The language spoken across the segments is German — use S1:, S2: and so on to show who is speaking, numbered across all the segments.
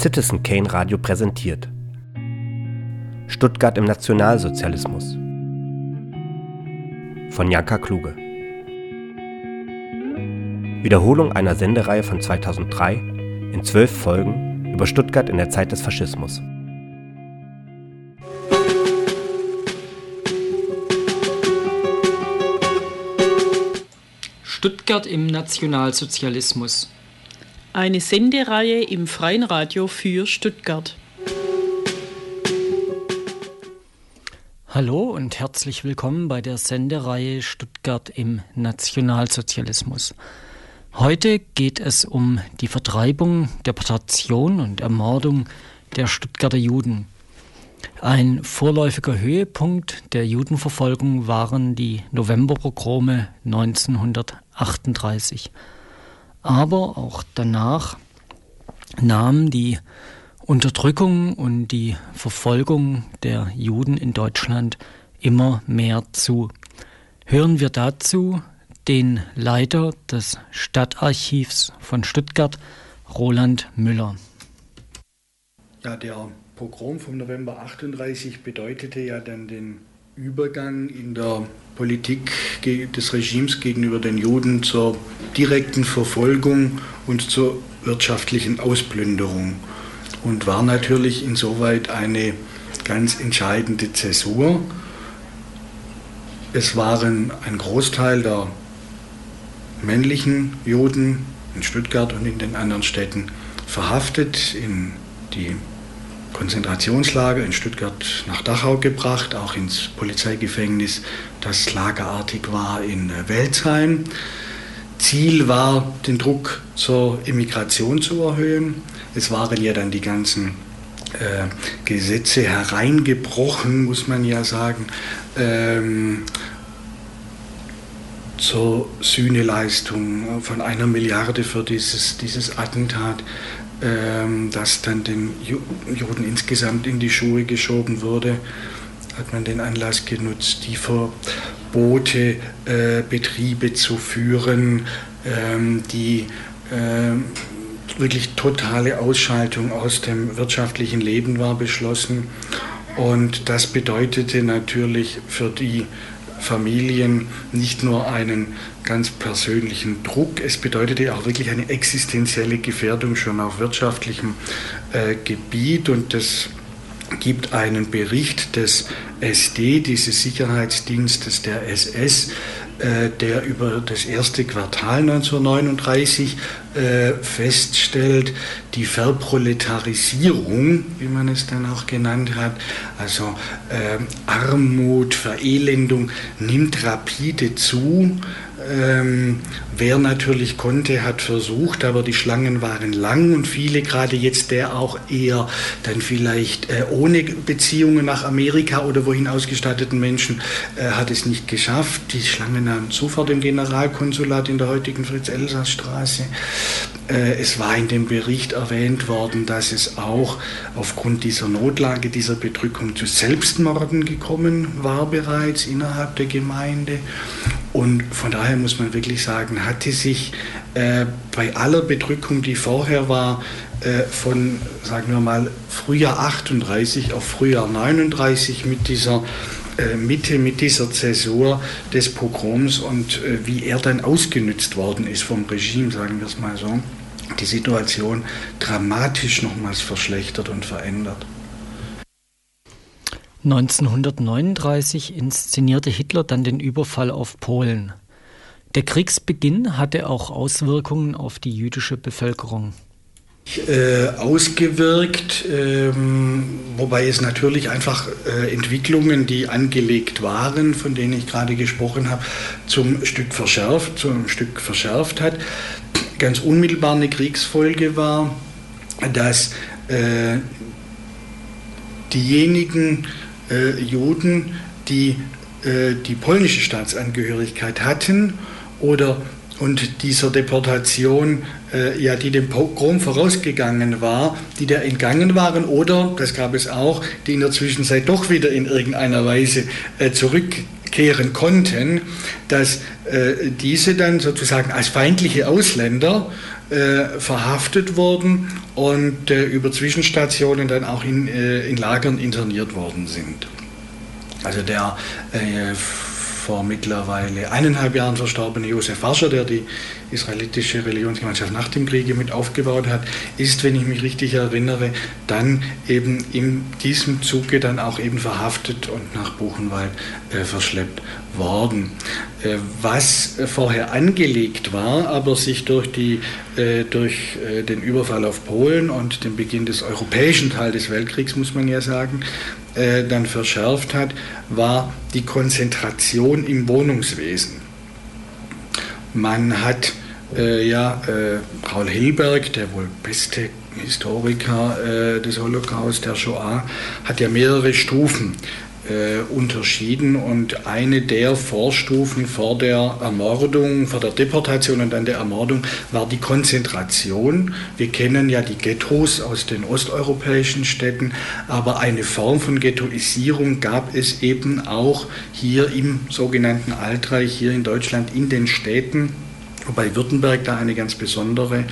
S1: Citizen Kane Radio präsentiert. Stuttgart im Nationalsozialismus von Janka Kluge. Wiederholung einer Sendereihe von 2003 in zwölf Folgen über Stuttgart in der Zeit des Faschismus.
S2: Stuttgart im Nationalsozialismus.
S3: Eine Sendereihe im Freien Radio für Stuttgart.
S2: Hallo und herzlich willkommen bei der Sendereihe Stuttgart im Nationalsozialismus. Heute geht es um die Vertreibung, Deportation und Ermordung der Stuttgarter Juden. Ein vorläufiger Höhepunkt der Judenverfolgung waren die Novemberpogrome 1938. Aber auch danach nahm die Unterdrückung und die Verfolgung der Juden in Deutschland immer mehr zu. Hören wir dazu den Leiter des Stadtarchivs von Stuttgart, Roland Müller.
S4: Ja, der Pogrom vom November 38 bedeutete ja dann den Übergang in der Politik des Regimes gegenüber den Juden zur direkten Verfolgung und zur wirtschaftlichen Ausplünderung und war natürlich insoweit eine ganz entscheidende Zäsur. Es waren ein Großteil der männlichen Juden in Stuttgart und in den anderen Städten verhaftet, in die Konzentrationslager in Stuttgart nach Dachau gebracht, auch ins Polizeigefängnis, das lagerartig war in Welzheim. Ziel war, den Druck zur Immigration zu erhöhen. Es waren ja dann die ganzen äh, Gesetze hereingebrochen, muss man ja sagen, ähm, zur Sühneleistung von einer Milliarde für dieses, dieses Attentat. Ähm, das dann den Juden insgesamt in die Schuhe geschoben wurde, hat man den Anlass genutzt, die Verbote, äh, Betriebe zu führen, ähm, die äh, wirklich totale Ausschaltung aus dem wirtschaftlichen Leben war beschlossen. Und das bedeutete natürlich für die Familien nicht nur einen ganz persönlichen Druck, es bedeutete auch wirklich eine existenzielle Gefährdung schon auf wirtschaftlichem äh, Gebiet. Und das gibt einen Bericht des SD, dieses Sicherheitsdienstes der SS, der über das erste Quartal 1939 äh, feststellt, die Verproletarisierung, wie man es dann auch genannt hat, also äh, Armut, Verelendung nimmt rapide zu. Ähm, wer natürlich konnte, hat versucht, aber die Schlangen waren lang und viele, gerade jetzt der auch eher dann vielleicht äh, ohne Beziehungen nach Amerika oder wohin ausgestatteten Menschen, äh, hat es nicht geschafft. Die Schlangen nahmen zu vor dem Generalkonsulat in der heutigen Fritz-Elsass-Straße. Äh, es war in dem Bericht erwähnt worden, dass es auch aufgrund dieser Notlage, dieser Bedrückung zu Selbstmorden gekommen war bereits innerhalb der Gemeinde. Und von daher muss man wirklich sagen, hatte sich äh, bei aller Bedrückung, die vorher war, äh, von, sagen wir mal, Frühjahr 38 auf Frühjahr 39 mit dieser äh, Mitte, mit dieser Zäsur des Pogroms und äh, wie er dann ausgenützt worden ist vom Regime, sagen wir es mal so, die Situation dramatisch nochmals verschlechtert und verändert.
S2: 1939 inszenierte Hitler dann den Überfall auf Polen. Der Kriegsbeginn hatte auch Auswirkungen auf die jüdische Bevölkerung.
S4: Äh, ausgewirkt, ähm, wobei es natürlich einfach äh, Entwicklungen, die angelegt waren, von denen ich gerade gesprochen habe, zum Stück verschärft, zum Stück verschärft hat. Ganz unmittelbar eine Kriegsfolge war, dass äh, diejenigen Juden, die äh, die polnische Staatsangehörigkeit hatten oder und dieser Deportation, äh, ja, die dem Pogrom vorausgegangen war, die da entgangen waren oder, das gab es auch, die in der Zwischenzeit doch wieder in irgendeiner Weise äh, zurück kehren konnten, dass äh, diese dann sozusagen als feindliche Ausländer äh, verhaftet wurden und äh, über Zwischenstationen dann auch in, äh, in Lagern interniert worden sind. Also der äh, vor mittlerweile eineinhalb Jahren verstorbene Josef Warscher, der die israelitische Religionsgemeinschaft nach dem Kriege mit aufgebaut hat, ist, wenn ich mich richtig erinnere, dann eben in diesem Zuge dann auch eben verhaftet und nach Buchenwald äh, verschleppt worden. Äh, was vorher angelegt war, aber sich durch, die, äh, durch äh, den Überfall auf Polen und den Beginn des europäischen Teils des Weltkriegs, muss man ja sagen, äh, dann verschärft hat, war die Konzentration im Wohnungswesen. Man hat äh, ja, äh, Paul Hilberg, der wohl beste Historiker äh, des Holocaust, der Shoah, hat ja mehrere Stufen äh, unterschieden und eine der Vorstufen vor der Ermordung, vor der Deportation und dann der Ermordung war die Konzentration. Wir kennen ja die Ghettos aus den osteuropäischen Städten, aber eine Form von Ghettoisierung gab es eben auch hier im sogenannten Altreich, hier in Deutschland, in den Städten, wobei Württemberg da eine ganz besondere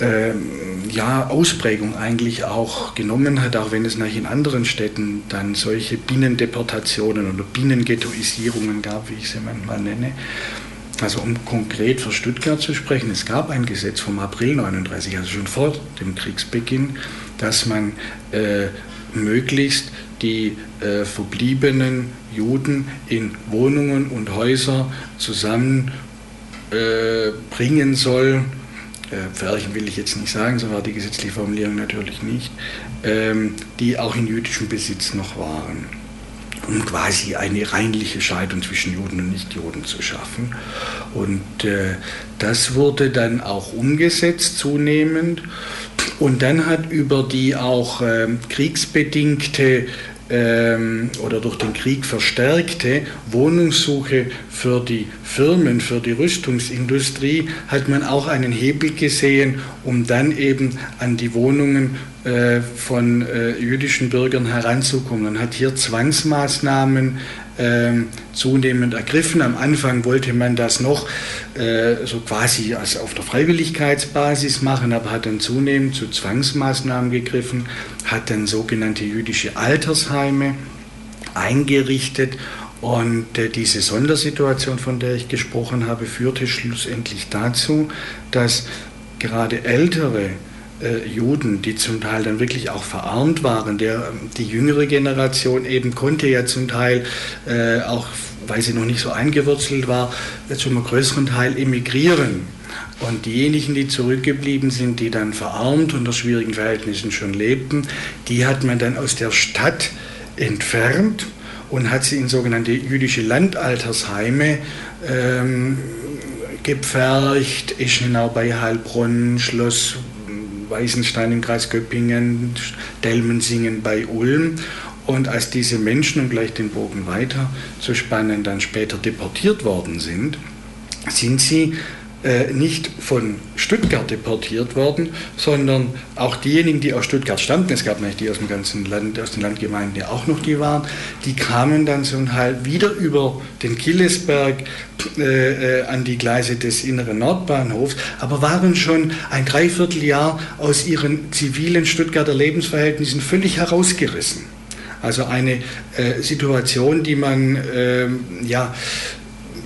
S4: ähm, ja, Ausprägung eigentlich auch genommen hat, auch wenn es nach in anderen Städten dann solche Binnendeportationen oder Binnenghettoisierungen gab, wie ich sie manchmal nenne. Also um konkret für Stuttgart zu sprechen, es gab ein Gesetz vom April 39, also schon vor dem Kriegsbeginn, dass man äh, möglichst die äh, verbliebenen Juden in Wohnungen und Häuser zusammenbringen äh, soll äh, verherrlichen will ich jetzt nicht sagen, so war die gesetzliche Formulierung natürlich nicht, ähm, die auch in jüdischem Besitz noch waren, um quasi eine reinliche Scheidung zwischen Juden und Nichtjuden zu schaffen. Und äh, das wurde dann auch umgesetzt zunehmend. Und dann hat über die auch äh, kriegsbedingte ähm, oder durch den Krieg verstärkte Wohnungssuche für die Firmen, für die Rüstungsindustrie, hat man auch einen Hebel gesehen, um dann eben an die Wohnungen äh, von äh, jüdischen Bürgern heranzukommen. Man hat hier Zwangsmaßnahmen ähm, zunehmend ergriffen. Am Anfang wollte man das noch äh, so quasi als auf der Freiwilligkeitsbasis machen, aber hat dann zunehmend zu Zwangsmaßnahmen gegriffen, hat dann sogenannte jüdische Altersheime eingerichtet und äh, diese Sondersituation, von der ich gesprochen habe, führte schlussendlich dazu, dass gerade ältere äh, Juden, die zum Teil dann wirklich auch verarmt waren. Der, die jüngere Generation eben konnte ja zum Teil äh, auch, weil sie noch nicht so eingewurzelt war, zum größeren Teil emigrieren. Und diejenigen, die zurückgeblieben sind, die dann verarmt unter schwierigen Verhältnissen schon lebten, die hat man dann aus der Stadt entfernt und hat sie in sogenannte jüdische Landaltersheime ähm, gepfercht, Eschenau bei Heilbronn, Schloss Weißenstein im Kreis Göppingen, Delmensingen bei Ulm. Und als diese Menschen, um gleich den Bogen weiter zu spannen, dann später deportiert worden sind, sind sie äh, nicht von Stuttgart deportiert worden, sondern auch diejenigen, die aus Stuttgart stammten, es gab nämlich die aus dem ganzen Land, aus den Landgemeinden, die auch noch die waren, die kamen dann zum Teil wieder über den Killesberg äh, äh, an die Gleise des inneren Nordbahnhofs, aber waren schon ein Dreivierteljahr aus ihren zivilen Stuttgarter Lebensverhältnissen völlig herausgerissen. Also eine äh, Situation, die man äh, ja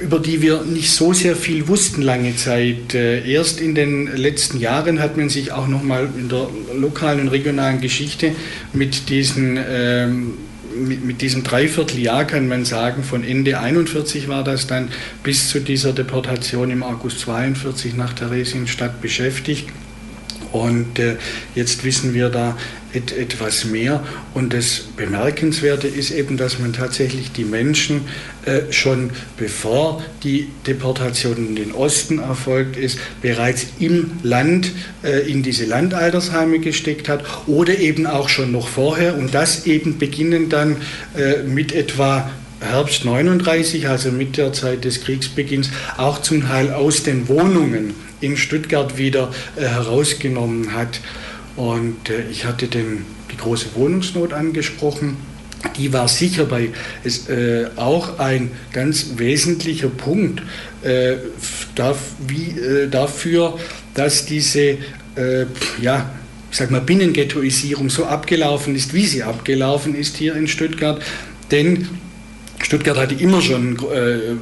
S4: über die wir nicht so sehr viel wussten lange Zeit. Äh, erst in den letzten Jahren hat man sich auch nochmal in der lokalen und regionalen Geschichte mit diesen ähm, mit, mit, diesem Dreivierteljahr kann man sagen, von Ende 41 war das dann bis zu dieser Deportation im August 42 nach Theresienstadt beschäftigt. Und äh, jetzt wissen wir da et, etwas mehr. Und das Bemerkenswerte ist eben, dass man tatsächlich die Menschen äh, schon bevor die Deportation in den Osten erfolgt ist, bereits im Land äh, in diese Landaltersheime gesteckt hat oder eben auch schon noch vorher. Und das eben beginnen dann äh, mit etwa Herbst 39, also mit der Zeit des Kriegsbeginns, auch zum Teil aus den Wohnungen in Stuttgart wieder äh, herausgenommen hat. Und äh, ich hatte den, die große Wohnungsnot angesprochen, die war sicher bei, ist, äh, auch ein ganz wesentlicher Punkt äh, darf, wie, äh, dafür, dass diese äh, ja, sag mal, Binnenghettoisierung so abgelaufen ist, wie sie abgelaufen ist hier in Stuttgart. Denn Stuttgart hatte immer schon äh,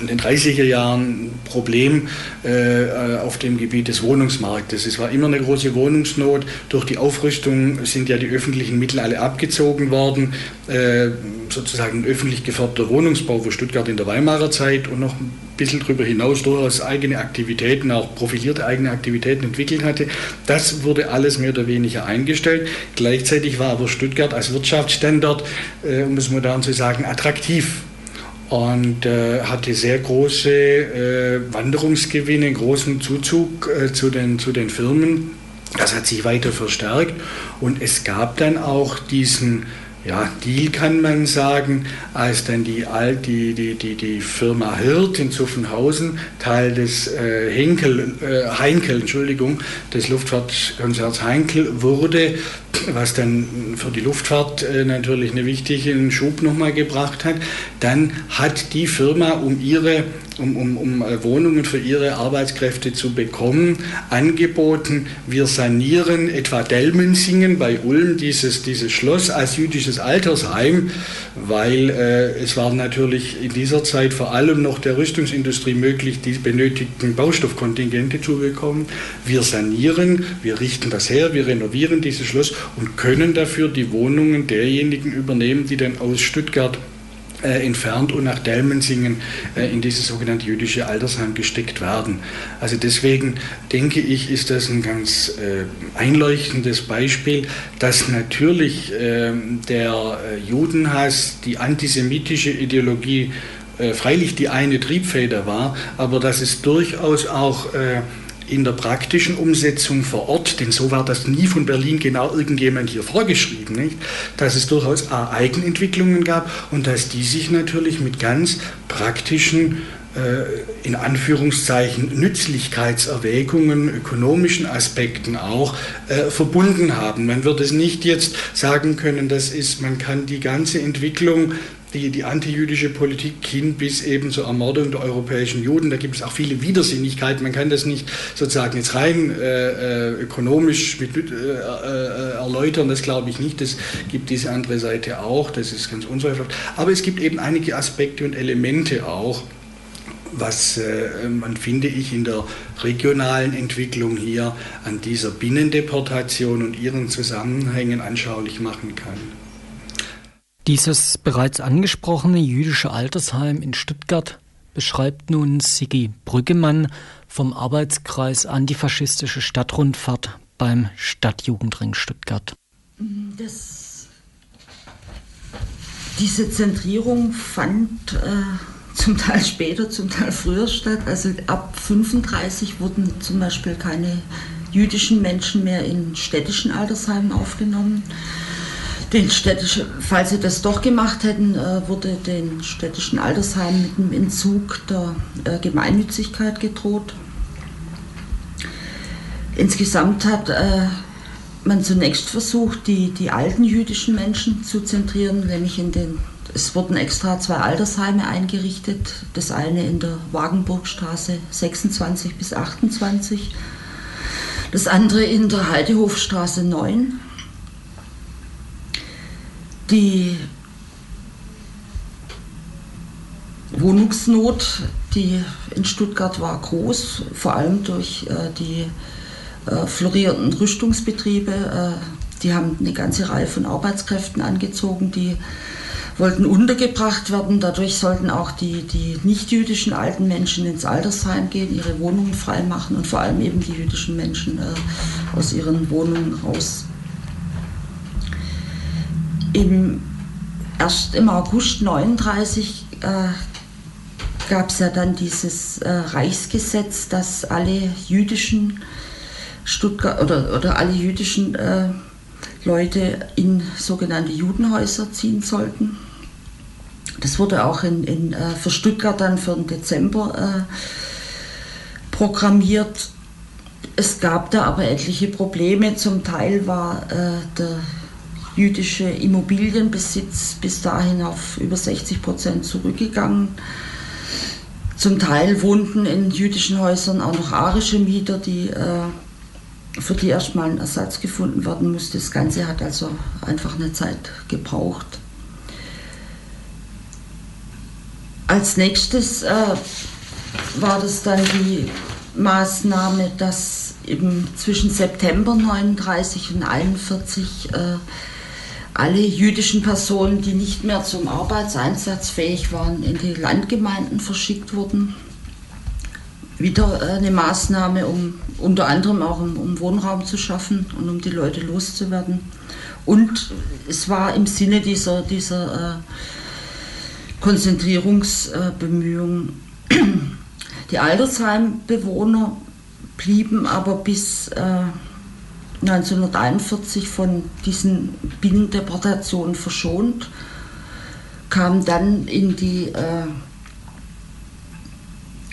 S4: in den 30er Jahren Problem äh, auf dem Gebiet des Wohnungsmarktes. Es war immer eine große Wohnungsnot. Durch die Aufrüstung sind ja die öffentlichen Mittel alle abgezogen worden. Äh, sozusagen öffentlich geförderter Wohnungsbau, wo Stuttgart in der Weimarer Zeit und noch ein bisschen darüber hinaus durchaus eigene Aktivitäten, auch profilierte eigene Aktivitäten entwickelt hatte. Das wurde alles mehr oder weniger eingestellt. Gleichzeitig war aber Stuttgart als Wirtschaftsstandort, äh, um es modern zu sagen, attraktiv und äh, hatte sehr große äh, Wanderungsgewinne, großen Zuzug äh, zu, den, zu den Firmen. Das hat sich weiter verstärkt und es gab dann auch diesen ja, Deal kann man sagen, als dann die, die, die, die, die Firma Hirt in Zuffenhausen, Teil des äh, Henkel, äh, Heinkel, Entschuldigung, des Luftfahrtkonzerns Heinkel wurde, was dann für die Luftfahrt äh, natürlich einen wichtigen Schub nochmal gebracht hat, dann hat die Firma, um ihre um, um, um äh, Wohnungen für ihre Arbeitskräfte zu bekommen, angeboten, wir sanieren etwa Delmensingen bei Ulm dieses, dieses Schloss als jüdisches Altersheim, weil äh, es war natürlich in dieser Zeit vor allem noch der Rüstungsindustrie möglich, die benötigten Baustoffkontingente zu bekommen. Wir sanieren, wir richten das her, wir renovieren dieses Schloss und können dafür die Wohnungen derjenigen übernehmen, die dann aus Stuttgart äh, entfernt und nach Delmensingen äh, in dieses sogenannte jüdische Altersheim gesteckt werden. Also deswegen denke ich, ist das ein ganz äh, einleuchtendes Beispiel, dass natürlich ähm, der äh, Judenhass, die antisemitische Ideologie äh, freilich die eine Triebfeder war, aber dass es durchaus auch äh, in der praktischen Umsetzung vor Ort, denn so war das nie von Berlin genau irgendjemand hier vorgeschrieben, nicht? dass es durchaus Eigenentwicklungen gab und dass die sich natürlich mit ganz praktischen äh, in Anführungszeichen Nützlichkeitserwägungen, ökonomischen Aspekten auch äh, verbunden haben. Man wird es nicht jetzt sagen können, das ist, man kann die ganze Entwicklung die, die antijüdische Politik hin bis eben zur Ermordung der europäischen Juden. Da gibt es auch viele Widersinnigkeiten. Man kann das nicht sozusagen jetzt rein äh, äh ökonomisch mit, äh, äh, erläutern, das glaube ich nicht. Das gibt diese andere Seite auch, das ist ganz unzweifelhaft. Aber es gibt eben einige Aspekte und Elemente auch, was äh, man, finde ich, in der regionalen Entwicklung hier an dieser Binnendeportation und ihren Zusammenhängen anschaulich machen kann.
S2: Dieses bereits angesprochene jüdische Altersheim in Stuttgart beschreibt nun Sigi Brüggemann vom Arbeitskreis Antifaschistische Stadtrundfahrt beim Stadtjugendring Stuttgart.
S5: Das, diese Zentrierung fand äh, zum Teil später, zum Teil früher statt. Also ab 1935 wurden zum Beispiel keine jüdischen Menschen mehr in städtischen Altersheimen aufgenommen. Den städtischen, falls sie das doch gemacht hätten, äh, wurde den städtischen Altersheimen mit dem Entzug der äh, Gemeinnützigkeit gedroht. Insgesamt hat äh, man zunächst versucht, die, die alten jüdischen Menschen zu zentrieren, nämlich in den, es wurden extra zwei Altersheime eingerichtet, das eine in der Wagenburgstraße 26 bis 28, das andere in der Heidehofstraße 9 die Wohnungsnot, die in Stuttgart war, groß, vor allem durch äh, die äh, florierenden Rüstungsbetriebe. Äh, die haben eine ganze Reihe von Arbeitskräften angezogen, die wollten untergebracht werden. Dadurch sollten auch die, die nicht-jüdischen alten Menschen ins Altersheim gehen, ihre Wohnungen freimachen und vor allem eben die jüdischen Menschen äh, aus ihren Wohnungen raus im, erst im August 1939 äh, gab es ja dann dieses äh, Reichsgesetz, dass alle jüdischen Stuttgart oder, oder alle jüdischen äh, Leute in sogenannte Judenhäuser ziehen sollten. Das wurde auch in, in, äh, für Stuttgart dann für den Dezember äh, programmiert. Es gab da aber etliche Probleme. Zum Teil war äh, der jüdische Immobilienbesitz bis dahin auf über 60 Prozent zurückgegangen. Zum Teil wohnten in jüdischen Häusern auch noch arische Mieter, die, äh, für die erstmal ein Ersatz gefunden werden musste. Das Ganze hat also einfach eine Zeit gebraucht. Als nächstes äh, war das dann die Maßnahme, dass eben zwischen September 39 und 41 äh, alle jüdischen Personen, die nicht mehr zum Arbeitseinsatz fähig waren, in die Landgemeinden verschickt wurden. Wieder äh, eine Maßnahme, um unter anderem auch um, um Wohnraum zu schaffen und um die Leute loszuwerden. Und es war im Sinne dieser, dieser äh, Konzentrierungsbemühungen. Die Altersheimbewohner blieben aber bis äh, 1941 von diesen Binnendeportationen verschont, kam dann in die, äh,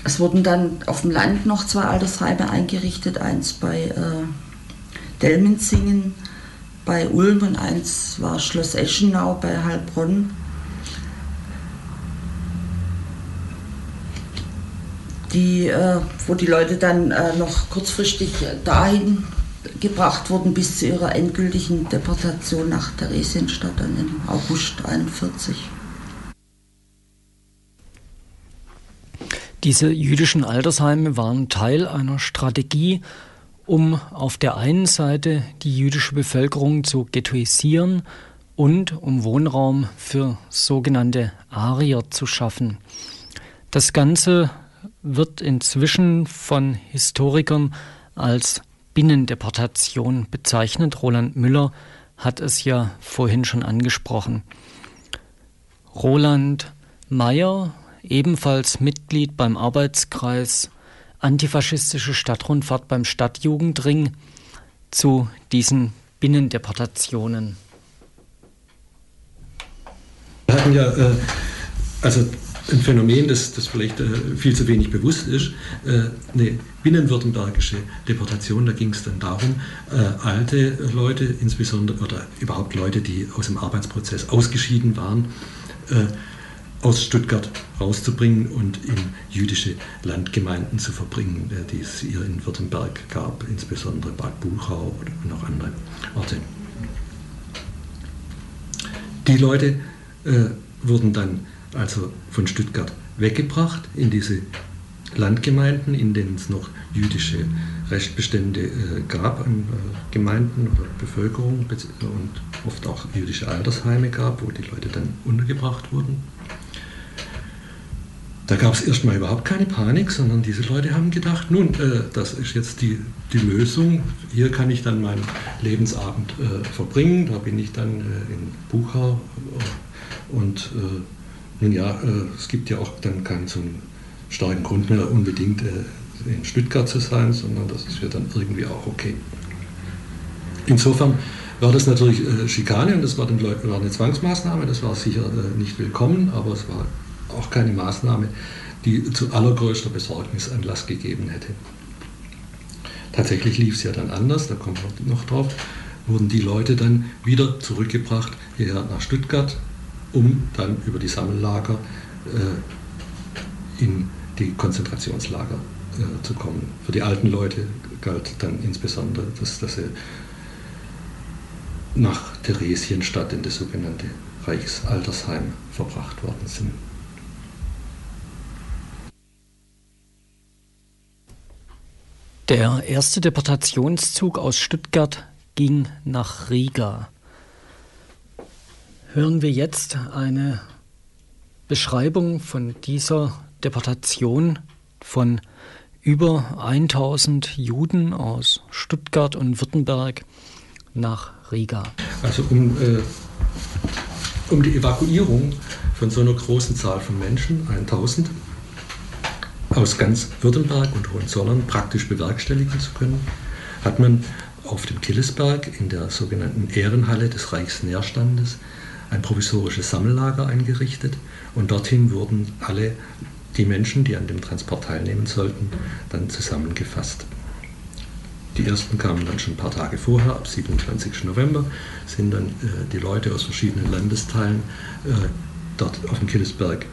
S5: es wurden dann auf dem Land noch zwei Altersheime eingerichtet, eins bei äh, Delmenzingen bei Ulm und eins war Schloss Eschenau bei Heilbronn. Die, äh, wo die Leute dann äh, noch kurzfristig dahin gebracht wurden bis zu ihrer endgültigen Deportation nach Theresienstadt dann im August 1941.
S2: Diese jüdischen Altersheime waren Teil einer Strategie, um auf der einen Seite die jüdische Bevölkerung zu ghettoisieren und um Wohnraum für sogenannte Arier zu schaffen. Das Ganze wird inzwischen von Historikern als Binnendeportation bezeichnet. Roland Müller hat es ja vorhin schon angesprochen. Roland Mayer, ebenfalls Mitglied beim Arbeitskreis Antifaschistische Stadtrundfahrt beim Stadtjugendring zu diesen Binnendeportationen.
S6: Wir hatten ja, äh, also ein Phänomen, das, das vielleicht äh, viel zu wenig bewusst ist, äh, eine binnenwürttembergische Deportation. Da ging es dann darum, äh, alte Leute insbesondere oder überhaupt Leute, die aus dem Arbeitsprozess ausgeschieden waren, äh, aus Stuttgart rauszubringen und in jüdische Landgemeinden zu verbringen, äh, die es hier in Württemberg gab, insbesondere Bad Buchau und noch andere Orte. Die Leute äh, wurden dann also von Stuttgart weggebracht in diese Landgemeinden, in denen es noch jüdische Restbestände äh, gab an äh, Gemeinden oder Bevölkerung und oft auch jüdische Altersheime gab, wo die Leute dann untergebracht wurden. Da gab es erstmal überhaupt keine Panik, sondern diese Leute haben gedacht, nun, äh, das ist jetzt die, die Lösung, hier kann ich dann meinen Lebensabend äh, verbringen, da bin ich dann äh, in Buchau äh, und nun ja, äh, es gibt ja auch dann keinen so starken Grund mehr, unbedingt äh, in Stuttgart zu sein, sondern das ist ja dann irgendwie auch okay. Insofern war das natürlich äh, Schikane und das war, den Leuten, war eine Zwangsmaßnahme, das war sicher nicht willkommen, aber es war auch keine Maßnahme, die zu allergrößter Besorgnis Anlass gegeben hätte. Tatsächlich lief es ja dann anders, da kommen wir noch drauf, wurden die Leute dann wieder zurückgebracht hierher nach Stuttgart, um dann über die Sammellager äh, in die Konzentrationslager äh, zu kommen. Für die alten Leute galt dann insbesondere, dass, dass sie nach Theresienstadt in das sogenannte Reichsaltersheim verbracht worden sind.
S2: Der erste Deportationszug aus Stuttgart ging nach Riga hören wir jetzt eine Beschreibung von dieser Deportation von über 1000 Juden aus Stuttgart und Württemberg nach Riga.
S6: Also um, äh, um die Evakuierung von so einer großen Zahl von Menschen, 1000, aus ganz Württemberg und Hohenzollern praktisch bewerkstelligen zu können, hat man auf dem Killesberg in der sogenannten Ehrenhalle des Reichsnährstandes ein provisorisches Sammellager eingerichtet und dorthin wurden alle die Menschen, die an dem Transport teilnehmen sollten, dann zusammengefasst. Die ersten kamen dann schon ein paar Tage vorher, ab 27. November, sind dann äh, die Leute aus verschiedenen Landesteilen äh, dort auf dem Killesberg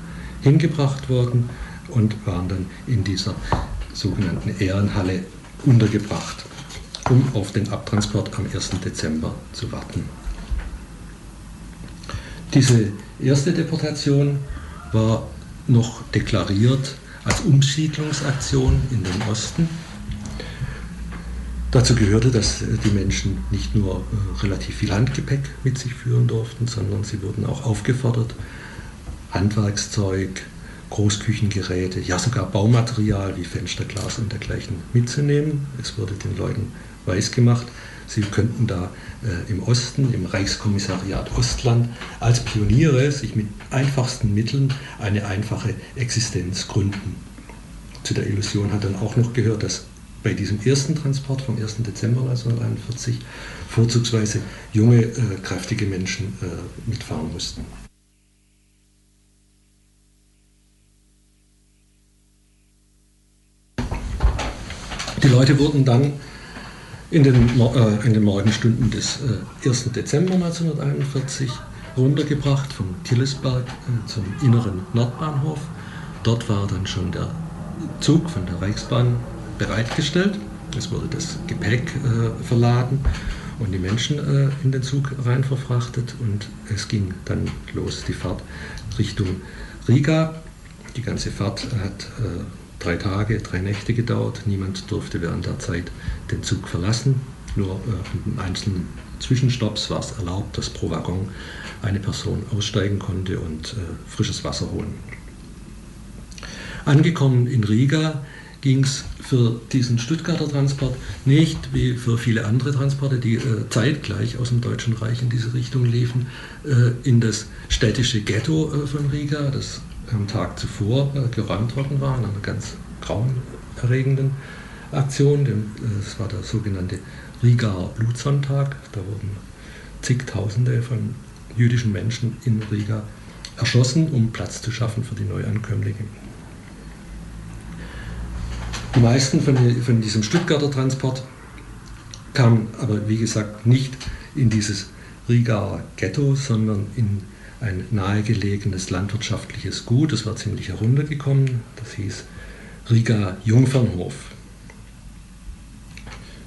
S6: hingebracht worden und waren dann in dieser sogenannten Ehrenhalle untergebracht, um auf den Abtransport am 1. Dezember zu warten. Diese erste Deportation war noch deklariert als Umsiedlungsaktion in den Osten. Dazu gehörte, dass die Menschen nicht nur äh, relativ viel Handgepäck mit sich führen durften, sondern sie wurden auch aufgefordert, Handwerkszeug, Großküchengeräte, ja sogar Baumaterial wie Fensterglas und dergleichen mitzunehmen. Es wurde den Leuten weisgemacht, sie könnten da äh, im Osten, im Reichskommissariat Ostland, als Pioniere sich mit einfachsten Mitteln eine einfache Existenz gründen. Zu der Illusion hat dann auch noch gehört, dass bei diesem ersten Transport vom 1. Dezember 1941 vorzugsweise junge, äh, kräftige Menschen äh, mitfahren mussten. Die Leute wurden dann in den, äh, in den Morgenstunden des äh, 1. Dezember 1941 runtergebracht vom Tillesberg äh, zum inneren Nordbahnhof. Dort war dann schon der Zug von der Reichsbahn bereitgestellt. Es wurde das Gepäck äh, verladen und die Menschen äh, in den Zug rein verfrachtet und es ging dann los, die Fahrt Richtung Riga. Die ganze Fahrt hat äh, drei Tage, drei Nächte gedauert. Niemand durfte während der Zeit den Zug verlassen. Nur äh, in einzelnen Zwischenstopps war es erlaubt, dass pro Waggon eine Person aussteigen konnte und äh, frisches Wasser holen. Angekommen in Riga ging es für diesen Stuttgarter Transport nicht wie für viele andere Transporte, die äh, zeitgleich aus dem Deutschen Reich in diese Richtung liefen, äh, in das städtische Ghetto äh, von Riga, das am Tag zuvor äh, geräumt worden war, in einer ganz grauenerregenden Aktion. Das war der sogenannte Rigaer Blutsonntag. Da wurden zigtausende von jüdischen Menschen in Riga erschossen, um Platz zu schaffen für die Neuankömmlinge. Die meisten von, von diesem Stuttgarter Transport kamen aber, wie gesagt, nicht in dieses Rigaer Ghetto, sondern in ein nahegelegenes landwirtschaftliches Gut. Das war ziemlich heruntergekommen. Das hieß Riga Jungfernhof.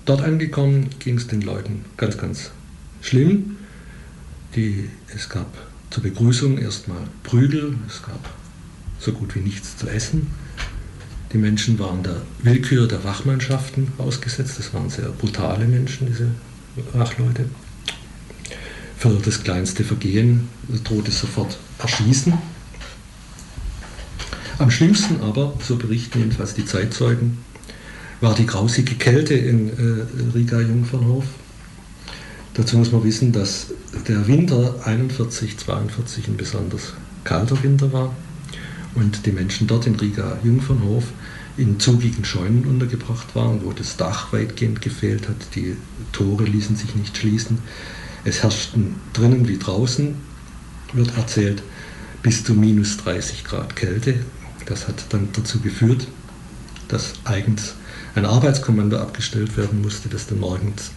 S6: Dort angekommen ging es den Leuten ganz, ganz schlimm. Die, es gab zur Begrüßung erstmal Prügel, es gab so gut wie nichts zu essen. Die Menschen waren der Willkür der Wachmannschaften ausgesetzt. Das waren sehr brutale Menschen, diese Wachleute. Für das kleinste Vergehen drohte sofort Erschießen. Am schlimmsten aber, so berichten jedenfalls die Zeitzeugen, war die grausige Kälte in äh, Riga Jungfernhof. Dazu muss man wissen, dass der Winter 41, 42 ein besonders kalter Winter war und die Menschen dort in Riga Jungfernhof in zugigen Scheunen untergebracht waren, wo das Dach weitgehend gefehlt hat, die Tore ließen sich nicht schließen. Es herrschten drinnen wie draußen, wird erzählt, bis zu minus 30 Grad Kälte. Das hat dann dazu geführt, dass eigens ein Arbeitskommando abgestellt werden musste, das dann morgens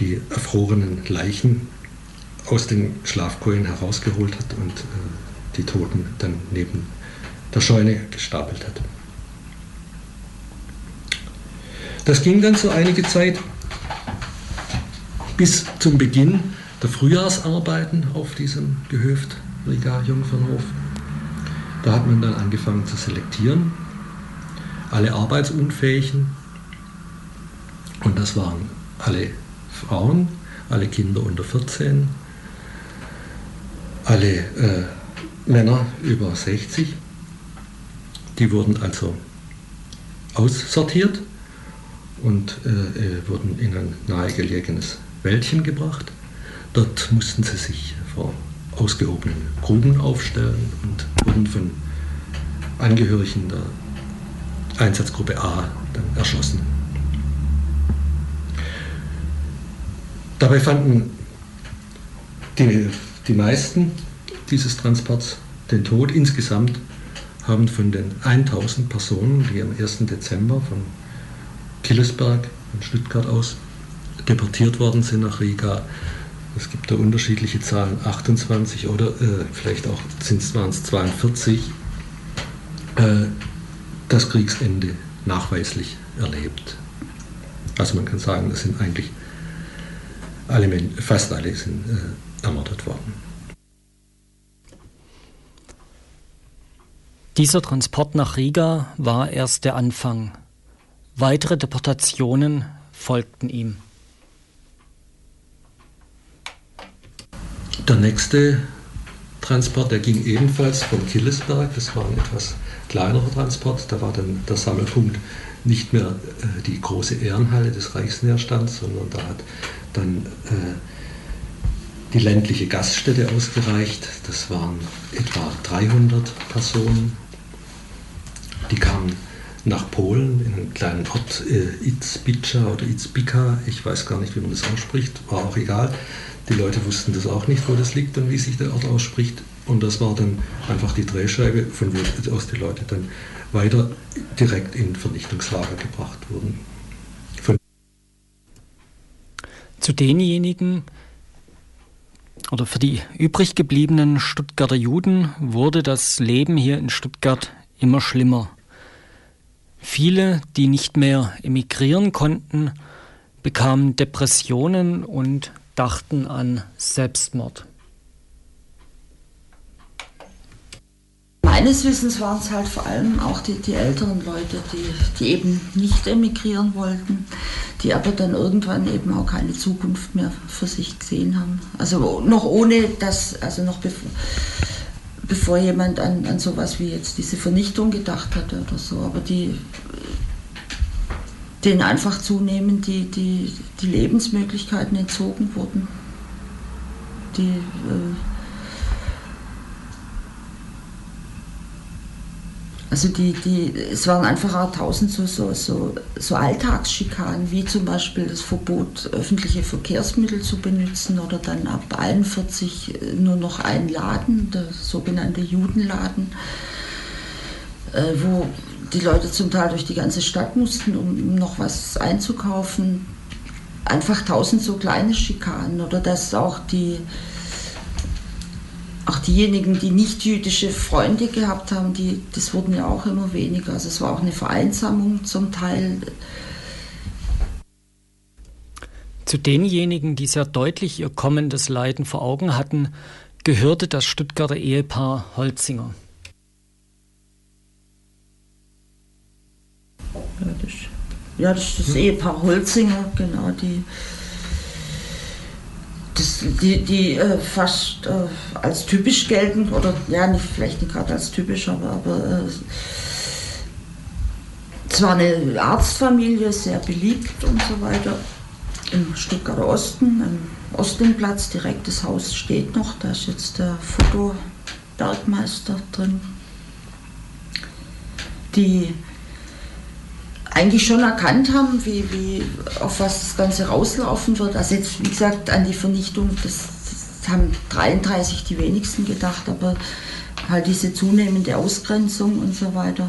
S6: die erfrorenen Leichen aus den Schlafkohlen herausgeholt hat und äh, die Toten dann neben der Scheune gestapelt hat. Das ging dann so einige Zeit bis zum Beginn der Frühjahrsarbeiten auf diesem Gehöft Riga Jungfernhof. Da hat man dann angefangen zu selektieren, alle Arbeitsunfähigen. Und das waren alle Frauen, alle Kinder unter 14, alle äh, Männer über 60 die wurden also aussortiert und äh, äh, wurden in ein nahegelegenes Wäldchen gebracht. Dort mussten sie sich vor ausgehobenen Gruben aufstellen und wurden von Angehörigen der Einsatzgruppe A dann erschossen. Dabei fanden die, die meisten dieses Transports den Tod. Insgesamt haben von den 1000 Personen, die am 1. Dezember von Killesberg von Stuttgart aus deportiert worden sind nach Riga. Es gibt da unterschiedliche Zahlen, 28 oder äh, vielleicht auch waren es 42, äh, das Kriegsende nachweislich erlebt. Also man kann sagen, es sind eigentlich alle, fast alle sind äh, ermordet worden.
S2: Dieser Transport nach Riga war erst der Anfang. Weitere Deportationen folgten ihm.
S6: Der nächste Transport, der ging ebenfalls von Killesberg, das war ein etwas kleinerer Transport, da war dann der Sammelpunkt nicht mehr äh, die große Ehrenhalle des Reichsnährstands, sondern da hat dann äh, die ländliche Gaststätte ausgereicht. Das waren etwa 300 Personen. Die kamen nach Polen in einen kleinen Ort, äh, Itzbica oder Itzbika, ich weiß gar nicht, wie man das ausspricht, war auch egal. Die Leute wussten das auch nicht, wo das liegt und wie sich der Ort ausspricht. Und das war dann einfach die Drehscheibe, von wo aus die Leute dann weiter direkt in Vernichtungslager gebracht wurden. Von
S2: Zu denjenigen oder für die übrig gebliebenen Stuttgarter Juden wurde das Leben hier in Stuttgart immer schlimmer. Viele, die nicht mehr emigrieren konnten, bekamen Depressionen und dachten an Selbstmord.
S5: Meines Wissens waren es halt vor allem auch die, die älteren Leute, die, die eben nicht emigrieren wollten, die aber dann irgendwann eben auch keine Zukunft mehr für sich gesehen haben. Also noch ohne das, also noch bevor, bevor jemand an, an sowas wie jetzt diese Vernichtung gedacht hatte oder so, aber die denen einfach zunehmend die, die, die Lebensmöglichkeiten entzogen wurden. Die äh, Also die, die, es waren einfach auch tausend so, so, so, so Alltagsschikanen, wie zum Beispiel das Verbot, öffentliche Verkehrsmittel zu benutzen oder dann ab 41 äh, nur noch ein Laden, der sogenannte Judenladen, äh, wo die Leute zum Teil durch die ganze Stadt mussten, um noch was einzukaufen. Einfach tausend so kleine Schikanen oder dass auch die auch diejenigen, die nicht jüdische Freunde gehabt haben, die, das wurden ja auch immer weniger. Also es war auch eine Vereinsamung zum Teil.
S2: Zu denjenigen, die sehr deutlich ihr kommendes Leiden vor Augen hatten, gehörte das Stuttgarter Ehepaar Holzinger.
S5: Ja, das, ja, das ist das Ehepaar Holzinger, genau, die das, die, die äh, fast äh, als typisch gelten, oder ja, nicht, vielleicht nicht gerade als typisch, aber, aber äh, es war eine Arztfamilie, sehr beliebt und so weiter. Im Stuttgarter Osten, am Ostlingplatz, direkt das Haus steht noch, da ist jetzt der Fotobergmeister drin. Die eigentlich schon erkannt haben, wie, wie, auf was das Ganze rauslaufen wird. Also jetzt, wie gesagt, an die Vernichtung, das, das haben 33 die wenigsten gedacht, aber halt diese zunehmende Ausgrenzung und so weiter.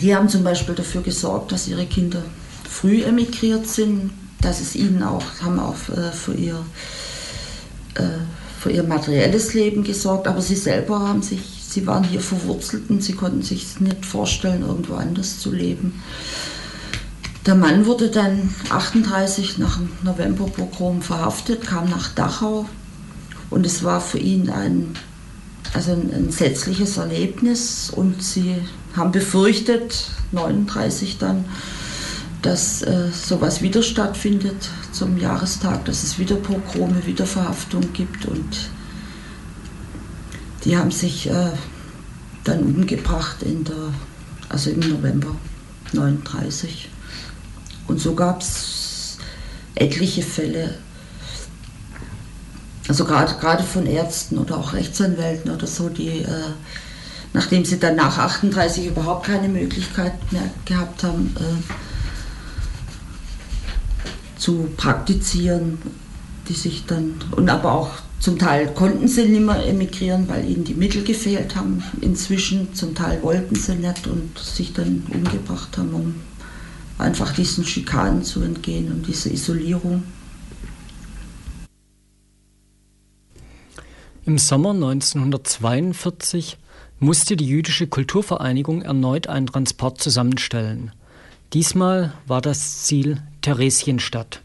S5: Die haben zum Beispiel dafür gesorgt, dass ihre Kinder früh emigriert sind, dass es ihnen auch, haben auch äh, für ihr, äh, für ihr materielles Leben gesorgt, aber sie selber haben sich sie waren hier verwurzelt und sie konnten sich nicht vorstellen, irgendwo anders zu leben. Der Mann wurde dann 38 nach dem Novemberpogrom verhaftet, kam nach Dachau und es war für ihn ein, also ein entsetzliches Erlebnis und sie haben befürchtet, 39 dann, dass äh, sowas wieder stattfindet zum Jahrestag, dass es wieder Pogrome, wieder Verhaftungen gibt und die haben sich äh, dann umgebracht in der, also im November 39. Und so gab es etliche Fälle, also gerade von Ärzten oder auch Rechtsanwälten oder so, die, äh, nachdem sie dann nach 38 überhaupt keine Möglichkeit mehr gehabt haben, äh, zu praktizieren, die sich dann, und aber auch zum Teil konnten sie nicht mehr emigrieren, weil ihnen die Mittel gefehlt haben. Inzwischen zum Teil wollten sie nicht und sich dann umgebracht haben, um einfach diesen Schikanen zu entgehen und dieser Isolierung.
S2: Im Sommer 1942 musste die jüdische Kulturvereinigung erneut einen Transport zusammenstellen. Diesmal war das Ziel Theresienstadt.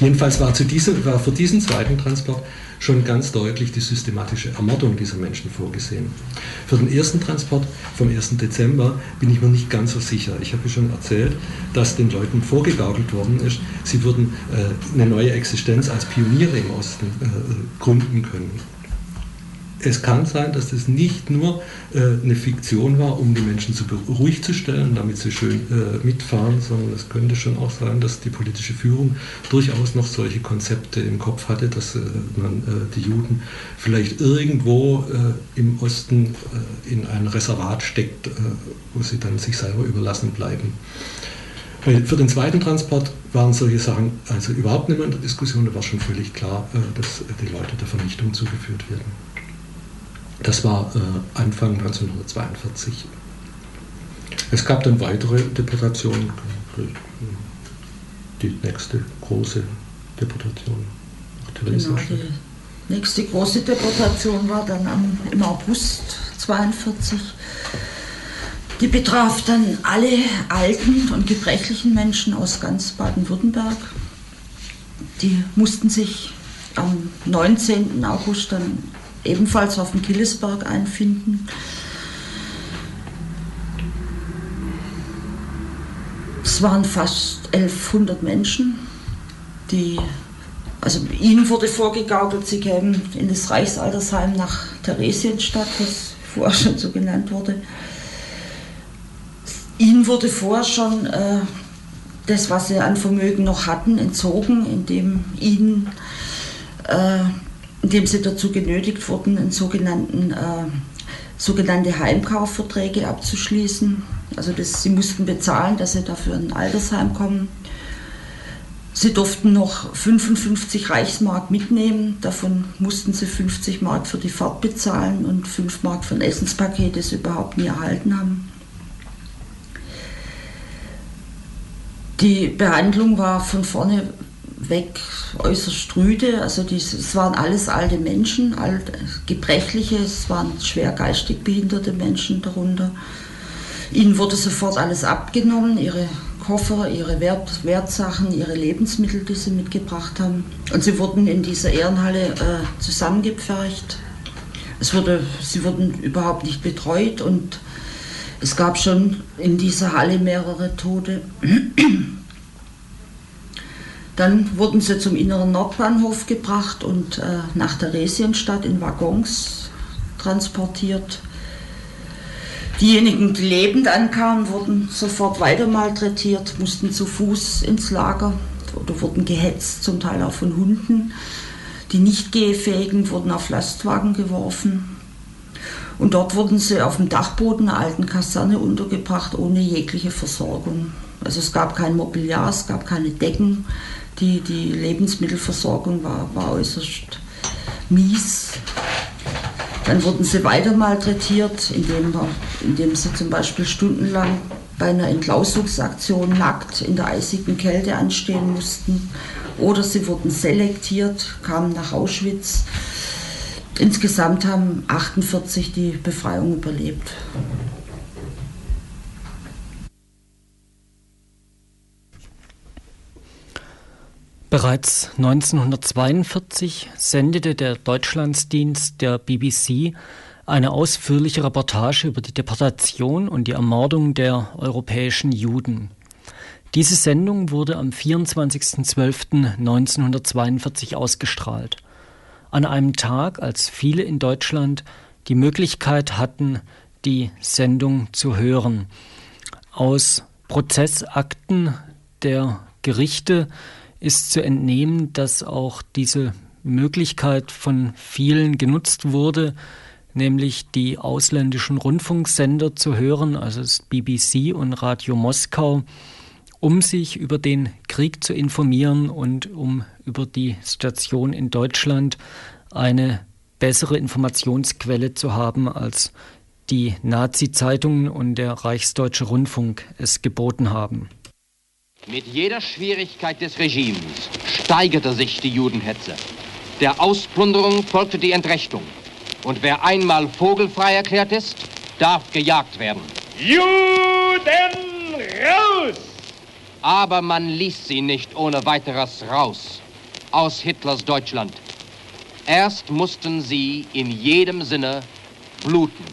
S6: Jedenfalls war, zu diesem, war für diesen zweiten Transport schon ganz deutlich die systematische Ermordung dieser Menschen vorgesehen. Für den ersten Transport vom 1. Dezember bin ich mir nicht ganz so sicher. Ich habe schon erzählt, dass den Leuten vorgegaukelt worden ist, sie würden äh, eine neue Existenz als Pioniere im Osten äh, gründen können es kann sein, dass das nicht nur äh, eine Fiktion war, um die Menschen zu ruhig zu stellen, damit sie schön äh, mitfahren, sondern es könnte schon auch sein, dass die politische Führung durchaus noch solche Konzepte im Kopf hatte, dass äh, man äh, die Juden vielleicht irgendwo äh, im Osten äh, in ein Reservat steckt, wo sie dann sich selber überlassen bleiben. Für den zweiten Transport waren solche Sachen also überhaupt nicht mehr in der Diskussion, da war schon völlig klar, dass die Leute der Vernichtung zugeführt werden. Das war äh, Anfang 1942. Es gab dann weitere Deportationen. Die nächste große Deportation
S5: nach Genau, die nächste große Deportation war dann am, im August 1942. Die betraf dann alle alten und gebrechlichen Menschen aus ganz Baden-Württemberg. Die mussten sich am 19. August dann ebenfalls auf dem Killesberg einfinden. Es waren fast 1100 Menschen, die, also ihnen wurde vorgegaukelt, sie kämen in das Reichsaltersheim nach Theresienstadt, was vorher schon so genannt wurde. Ihnen wurde vorher schon äh, das, was sie an Vermögen noch hatten, entzogen, indem ihnen äh, indem sie dazu genötigt wurden, einen sogenannten, äh, sogenannte Heimkaufverträge abzuschließen. Also das, sie mussten bezahlen, dass sie dafür in ein Altersheim kommen. Sie durften noch 55 Reichsmark mitnehmen, davon mussten sie 50 Mark für die Fahrt bezahlen und 5 Mark für ein Essenspaket, das sie überhaupt nie erhalten haben. Die Behandlung war von vorne weg äußerst rüde. Also es waren alles alte Menschen, alt, gebrechliche, es waren schwer geistig behinderte Menschen darunter. Ihnen wurde sofort alles abgenommen, ihre Koffer, ihre Wert, Wertsachen, ihre Lebensmittel, die sie mitgebracht haben. Und sie wurden in dieser Ehrenhalle äh, zusammengepfercht. Es wurde, sie wurden überhaupt nicht betreut und es gab schon in dieser Halle mehrere Tote. Dann wurden sie zum inneren Nordbahnhof gebracht und äh, nach Theresienstadt in Waggons transportiert. Diejenigen, die lebend ankamen, wurden sofort weiter malträtiert, mussten zu Fuß ins Lager oder wurden gehetzt, zum Teil auch von Hunden. Die nicht gehfähigen wurden auf Lastwagen geworfen. Und dort wurden sie auf dem Dachboden einer alten Kaserne untergebracht, ohne jegliche Versorgung. Also es gab kein Mobiliar, es gab keine Decken, die, die Lebensmittelversorgung war, war äußerst mies. Dann wurden sie weiter malträtiert, indem, indem sie zum Beispiel stundenlang bei einer Entlausungsaktion nackt in der eisigen Kälte anstehen mussten. Oder sie wurden selektiert, kamen nach Auschwitz. Insgesamt haben 48 die Befreiung überlebt.
S2: Bereits 1942 sendete der Deutschlandsdienst der BBC eine ausführliche Reportage über die Deportation und die Ermordung der europäischen Juden. Diese Sendung wurde am 24.12.1942 ausgestrahlt. An einem Tag, als viele in Deutschland die Möglichkeit hatten, die Sendung zu hören. Aus Prozessakten der Gerichte ist zu entnehmen, dass auch diese Möglichkeit von vielen genutzt wurde, nämlich die ausländischen Rundfunksender zu hören, also das BBC und Radio Moskau, um sich über den Krieg zu informieren und um über die Station in Deutschland eine bessere Informationsquelle zu haben, als die Nazi-Zeitungen und der Reichsdeutsche Rundfunk es geboten haben.
S7: Mit jeder Schwierigkeit des Regimes steigerte sich die Judenhetze. Der Ausplünderung folgte die Entrechtung. Und wer einmal vogelfrei erklärt ist, darf gejagt werden.
S8: Juden raus!
S7: Aber man ließ sie nicht ohne weiteres raus aus Hitlers Deutschland. Erst mussten sie in jedem Sinne bluten.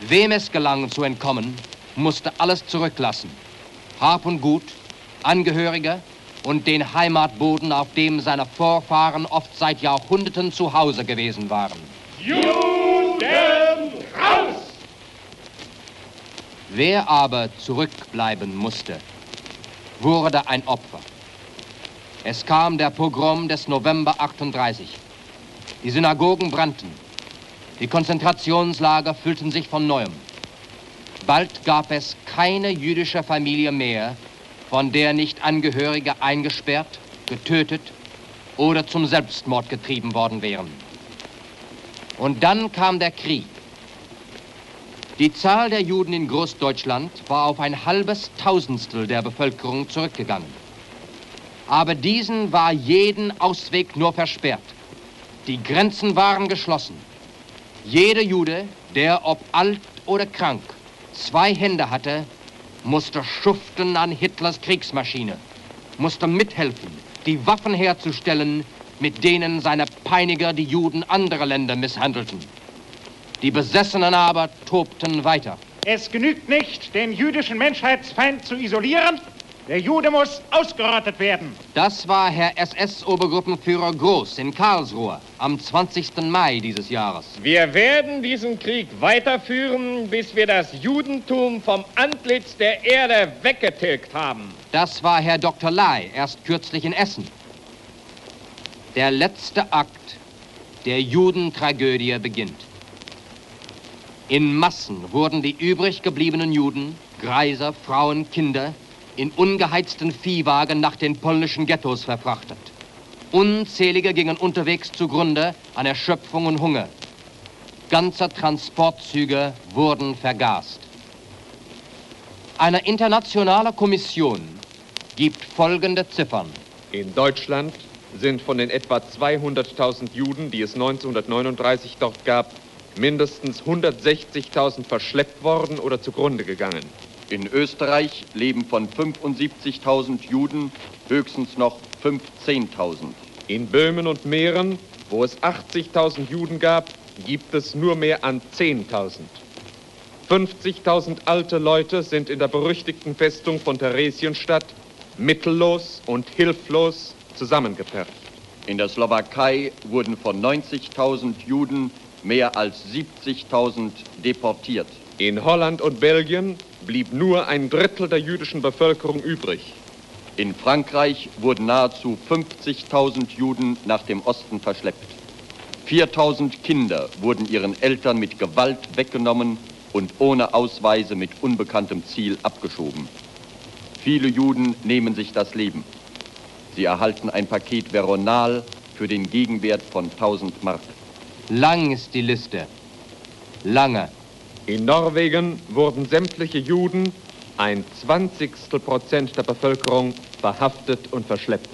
S7: Wem es gelang zu entkommen, musste alles zurücklassen. Hab und Gut, Angehörige und den Heimatboden, auf dem seine Vorfahren oft seit Jahrhunderten zu Hause gewesen waren.
S8: Juden raus!
S7: Wer aber zurückbleiben musste, wurde ein Opfer. Es kam der Pogrom des November 38. Die Synagogen brannten. Die Konzentrationslager füllten sich von neuem. Bald gab es keine jüdische Familie mehr, von der nicht Angehörige eingesperrt, getötet oder zum Selbstmord getrieben worden wären. Und dann kam der Krieg. Die Zahl der Juden in Großdeutschland war auf ein halbes Tausendstel der Bevölkerung zurückgegangen. Aber diesen war jeden Ausweg nur versperrt. Die Grenzen waren geschlossen. Jeder Jude, der ob alt oder krank zwei Hände hatte, musste schuften an Hitlers Kriegsmaschine, musste mithelfen, die Waffen herzustellen, mit denen seine Peiniger die Juden anderer Länder misshandelten. Die Besessenen aber tobten weiter.
S8: Es genügt nicht, den jüdischen Menschheitsfeind zu isolieren. Der Jude muss ausgerottet werden.
S7: Das war Herr SS-Obergruppenführer Groß in Karlsruhe am 20. Mai dieses Jahres.
S9: Wir werden diesen Krieg weiterführen, bis wir das Judentum vom Antlitz der Erde weggetilgt haben.
S7: Das war Herr Dr. Lai erst kürzlich in Essen. Der letzte Akt der Judentragödie beginnt. In Massen wurden die übrig gebliebenen Juden, Greiser, Frauen, Kinder in ungeheizten Viehwagen nach den polnischen Ghettos verfrachtet. Unzählige gingen unterwegs zugrunde an Erschöpfung und Hunger. Ganze Transportzüge wurden vergast. Eine internationale Kommission gibt folgende Ziffern.
S9: In Deutschland sind von den etwa 200.000 Juden, die es 1939 dort gab, mindestens 160.000 verschleppt worden oder zugrunde gegangen.
S10: In Österreich leben von 75.000 Juden höchstens noch 15.000.
S9: In Böhmen und Mähren, wo es 80.000 Juden gab, gibt es nur mehr an 10.000. 50.000 alte Leute sind in der berüchtigten Festung von Theresienstadt mittellos und hilflos zusammengepfercht.
S10: In der Slowakei wurden von 90.000 Juden mehr als 70.000 deportiert.
S9: In Holland und Belgien blieb nur ein Drittel der jüdischen Bevölkerung übrig.
S10: In Frankreich wurden nahezu 50.000 Juden nach dem Osten verschleppt. 4.000 Kinder wurden ihren Eltern mit Gewalt weggenommen und ohne Ausweise mit unbekanntem Ziel abgeschoben. Viele Juden nehmen sich das Leben. Sie erhalten ein Paket Veronal für den Gegenwert von 1000 Mark.
S7: Lang ist die Liste. Lange.
S9: In Norwegen wurden sämtliche Juden, ein Zwanzigstel Prozent der Bevölkerung, verhaftet und verschleppt.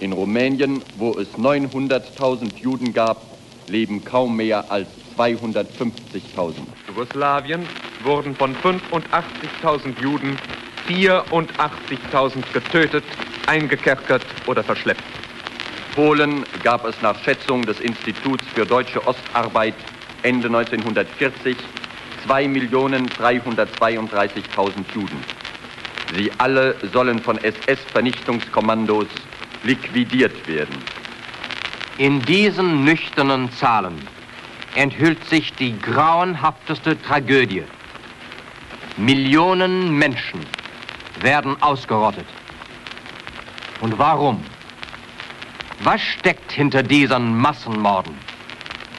S10: In Rumänien, wo es 900.000 Juden gab, leben kaum mehr als 250.000.
S9: Jugoslawien wurden von 85.000 Juden 84.000 getötet, eingekerkert oder verschleppt.
S10: Polen gab es nach Schätzung des Instituts für deutsche Ostarbeit Ende 1940 2.332.000 Juden. Sie alle sollen von SS-Vernichtungskommandos liquidiert werden.
S7: In diesen nüchternen Zahlen enthüllt sich die grauenhafteste Tragödie. Millionen Menschen werden ausgerottet. Und warum? Was steckt hinter diesen Massenmorden?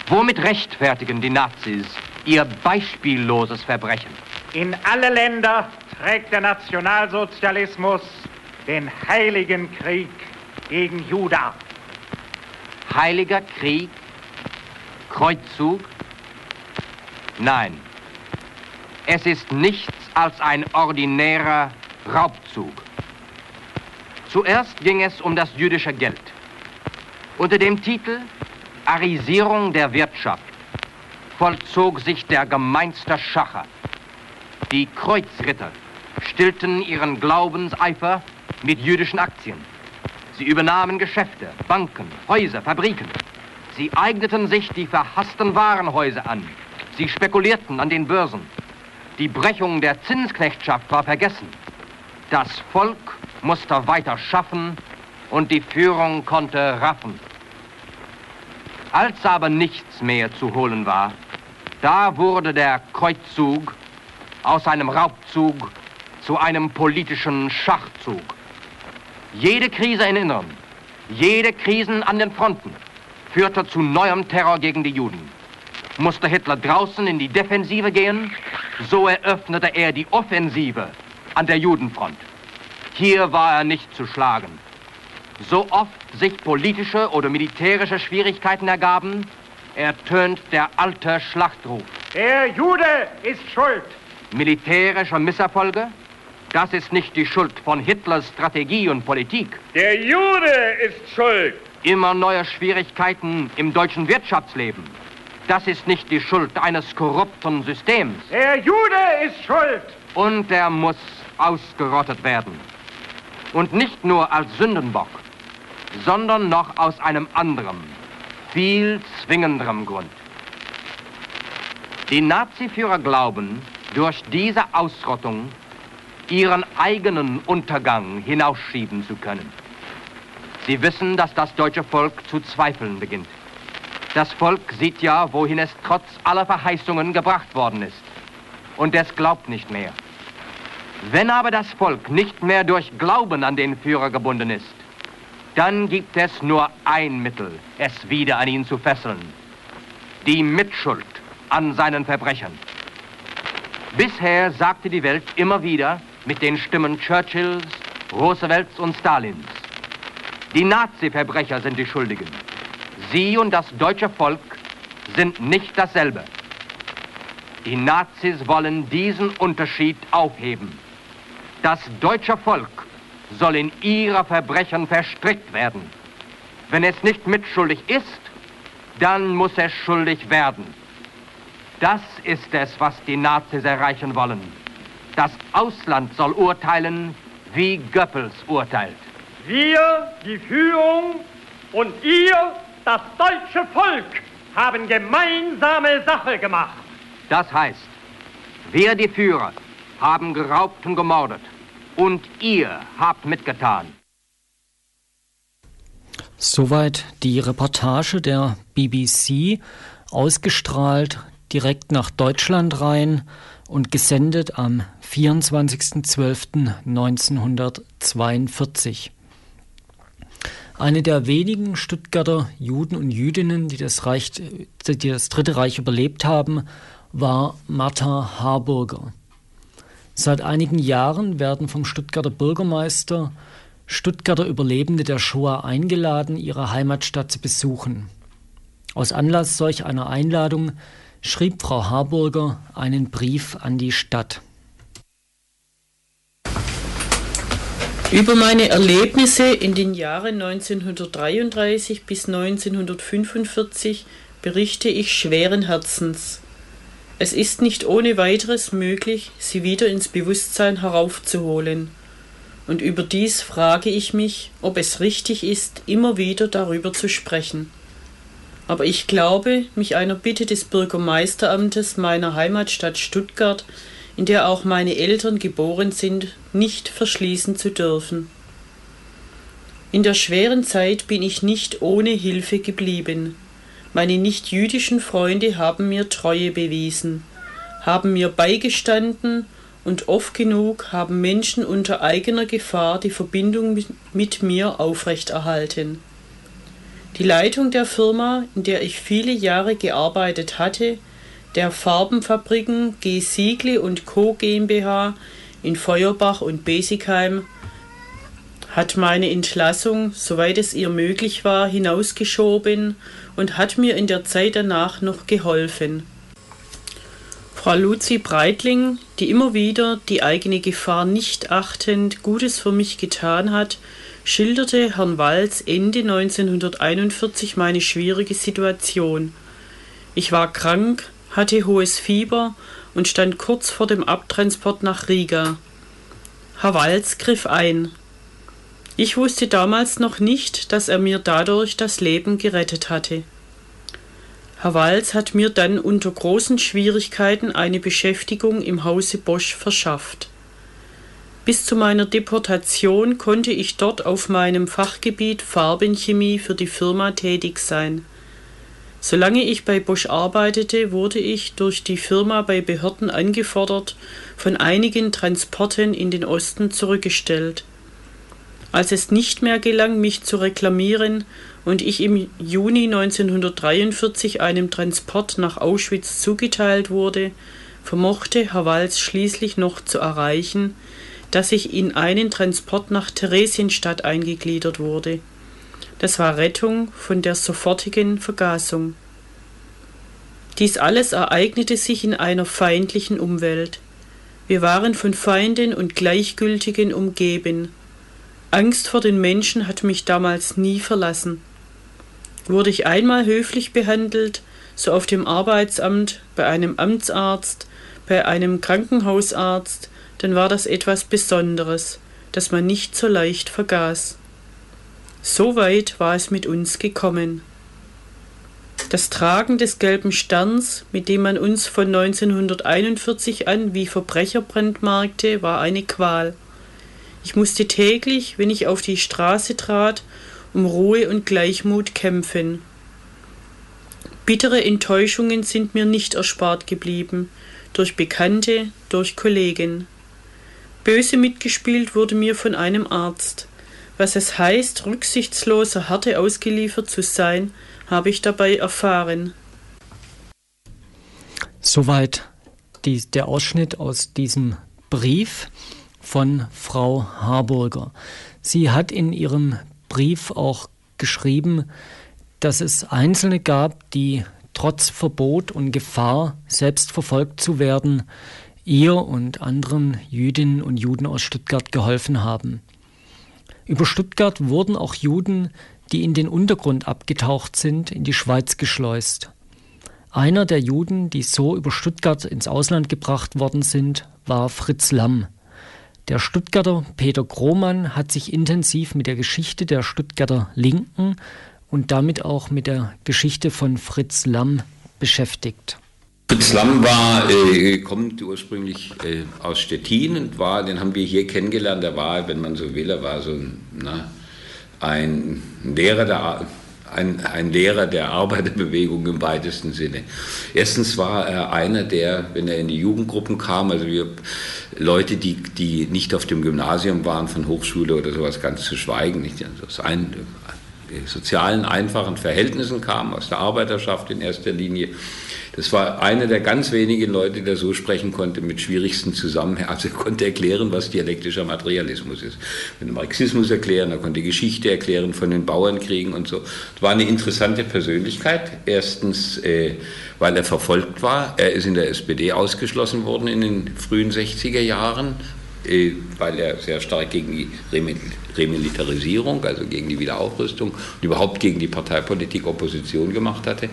S7: Womit rechtfertigen die Nazis ihr beispielloses Verbrechen?
S8: In alle Länder trägt der Nationalsozialismus den heiligen Krieg gegen Juda.
S7: Heiliger Krieg Kreuzzug? Nein, es ist nichts als ein ordinärer Raubzug. Zuerst ging es um das jüdische Geld. Unter dem Titel Arisierung der Wirtschaft vollzog sich der gemeinste Schacher. Die Kreuzritter stillten ihren Glaubenseifer mit jüdischen Aktien. Sie übernahmen Geschäfte, Banken, Häuser, Fabriken. Sie eigneten sich die verhassten Warenhäuser an. Sie spekulierten an den Börsen. Die Brechung der Zinsknechtschaft war vergessen. Das Volk musste weiter schaffen und die Führung konnte raffen. Als aber nichts mehr zu holen war, da wurde der Kreuzzug aus einem Raubzug zu einem politischen Schachzug. Jede Krise in Innern, jede Krisen an den Fronten führte zu neuem Terror gegen die Juden. Musste Hitler draußen in die Defensive gehen, so eröffnete er die Offensive an der Judenfront. Hier war er nicht zu schlagen. So oft sich politische oder militärische Schwierigkeiten ergaben, ertönt der alte Schlachtruf.
S8: Der Jude ist schuld.
S7: Militärische Misserfolge, das ist nicht die Schuld von Hitlers Strategie und Politik.
S8: Der Jude ist schuld.
S7: Immer neue Schwierigkeiten im deutschen Wirtschaftsleben. Das ist nicht die Schuld eines korrupten Systems.
S8: Der Jude ist schuld.
S7: Und er muss ausgerottet werden. Und nicht nur als Sündenbock, sondern noch aus einem anderen, viel zwingenderem Grund. Die Naziführer glauben, durch diese Ausrottung ihren eigenen Untergang hinausschieben zu können. Sie wissen, dass das deutsche Volk zu zweifeln beginnt. Das Volk sieht ja, wohin es trotz aller Verheißungen gebracht worden ist. Und es glaubt nicht mehr. Wenn aber das Volk nicht mehr durch Glauben an den Führer gebunden ist, dann gibt es nur ein Mittel, es wieder an ihn zu fesseln. Die Mitschuld an seinen Verbrechen. Bisher sagte die Welt immer wieder, mit den Stimmen Churchills, Roosevelts und Stalins. Die Nazi-Verbrecher sind die Schuldigen. Sie und das deutsche Volk sind nicht dasselbe. Die Nazis wollen diesen Unterschied aufheben. Das deutsche Volk soll in ihre Verbrechen verstrickt werden. Wenn es nicht mitschuldig ist, dann muss es schuldig werden. Das ist es, was die Nazis erreichen wollen. Das Ausland soll urteilen, wie Goebbels urteilt.
S8: Wir, die Führung und ihr, das deutsche Volk, haben gemeinsame Sache gemacht.
S7: Das heißt, wir, die Führer, haben geraubt und gemordet. Und ihr habt mitgetan.
S2: Soweit die Reportage der BBC, ausgestrahlt direkt nach Deutschland rein und gesendet am 24.12.1942. Eine der wenigen Stuttgarter Juden und Jüdinnen, die das, Reich, die das Dritte Reich überlebt haben, war Martha Harburger. Seit einigen Jahren werden vom Stuttgarter Bürgermeister Stuttgarter Überlebende der Shoah eingeladen, ihre Heimatstadt zu besuchen. Aus Anlass solch einer Einladung schrieb Frau Harburger einen Brief an die Stadt.
S3: Über meine Erlebnisse in den Jahren 1933 bis 1945 berichte ich schweren Herzens. Es ist nicht ohne weiteres möglich, sie wieder ins Bewusstsein heraufzuholen. Und überdies frage ich mich, ob es richtig ist, immer wieder darüber zu sprechen aber ich glaube, mich einer Bitte des Bürgermeisteramtes meiner Heimatstadt Stuttgart, in der auch meine Eltern geboren sind, nicht verschließen zu dürfen. In der schweren Zeit bin ich nicht ohne Hilfe geblieben. Meine nicht-jüdischen Freunde haben mir Treue bewiesen, haben mir beigestanden und oft genug haben Menschen unter eigener Gefahr die Verbindung mit, mir aufrechterhalten. Die Leitung der Firma, in der ich viele Jahre gearbeitet hatte, der Farbenfabriken G. Siegle und Co. GmbH in Feuerbach und Besigheim, hat meine Entlassung, soweit es ihr möglich war, hinausgeschoben und hat mir in der Zeit danach noch geholfen. Frau Luzi Breitling, die immer wieder, die eigene Gefahr nicht achtend, Gutes für mich getan hat, schilderte Herrn Walz Ende 1941 meine schwierige Situation. Ich war krank, hatte hohes Fieber und stand kurz vor dem Abtransport nach Riga. Herr Walz griff ein. Ich wusste damals noch nicht, dass er mir dadurch das Leben gerettet hatte. Herr Walz hat mir dann unter großen Schwierigkeiten eine Beschäftigung im Hause Bosch verschafft. Bis zu meiner Deportation konnte ich dort auf meinem Fachgebiet Farbenchemie für die Firma tätig sein. Solange ich bei Bosch arbeitete, wurde ich durch die Firma bei Behörden angefordert, von einigen Transporten in den Osten zurückgestellt. Als es nicht mehr gelang, mich zu reklamieren und ich im Juni 1943 einem Transport nach Auschwitz zugeteilt wurde, vermochte Herr Walz schließlich noch zu erreichen, dass ich in einen Transport nach Theresienstadt eingegliedert wurde. Das war Rettung von der sofortigen Vergasung. Dies alles ereignete sich in einer feindlichen Umwelt. Wir waren von Feinden und Gleichgültigen umgeben. Angst vor den Menschen hat mich damals nie verlassen. Wurde ich einmal höflich behandelt, so auf dem Arbeitsamt, bei einem Amtsarzt, bei einem Krankenhausarzt, dann war das etwas Besonderes, das man nicht so leicht vergaß. So weit war es mit uns gekommen. Das Tragen des gelben Sterns, mit dem man uns von 1941 an wie Verbrecher brandmarkte, war eine Qual. Ich musste täglich, wenn ich auf die Straße trat, um Ruhe und Gleichmut kämpfen. Bittere Enttäuschungen sind mir nicht erspart geblieben, durch Bekannte, durch Kollegen. Böse mitgespielt wurde mir von einem Arzt. Was es heißt, rücksichtsloser Härte ausgeliefert zu sein, habe ich dabei erfahren.
S2: Soweit die, der Ausschnitt aus diesem Brief von Frau Harburger. Sie hat in ihrem Brief auch geschrieben, dass es Einzelne gab, die trotz Verbot und Gefahr, selbst verfolgt zu werden, ihr und anderen Jüdinnen und Juden aus Stuttgart geholfen haben. Über Stuttgart wurden auch Juden, die in den Untergrund abgetaucht sind, in die Schweiz geschleust. Einer der Juden, die so über Stuttgart ins Ausland gebracht worden sind, war Fritz Lamm. Der Stuttgarter Peter Krohmann hat sich intensiv mit der Geschichte der Stuttgarter Linken und damit auch mit der Geschichte von Fritz Lamm beschäftigt.
S11: Fritz Lamm war, äh, kommt ursprünglich äh, aus Stettin und war, den haben wir hier kennengelernt. Er war, wenn man so will, er war so ein, na, ein Lehrer der ein, ein, Lehrer der Arbeiterbewegung im weitesten Sinne. Erstens war er einer, der, wenn er in die Jugendgruppen kam, also wir Leute, die, die nicht auf dem Gymnasium waren, von Hochschule oder sowas ganz zu schweigen, nicht also aus ein, sozialen, einfachen Verhältnissen kamen, aus der Arbeiterschaft in erster Linie, das war einer der ganz wenigen Leute, der so sprechen konnte mit schwierigsten Zusammenhängen. Also er konnte erklären, was dialektischer Materialismus ist. Er konnte Marxismus erklären, er konnte Geschichte erklären von den Bauernkriegen und so. Das war eine interessante Persönlichkeit. Erstens, äh, weil er verfolgt war. Er ist in der SPD ausgeschlossen worden in den frühen 60er Jahren, weil er sehr stark gegen die Remilitarisierung, also gegen die Wiederaufrüstung und überhaupt gegen die Parteipolitik Opposition gemacht hatte.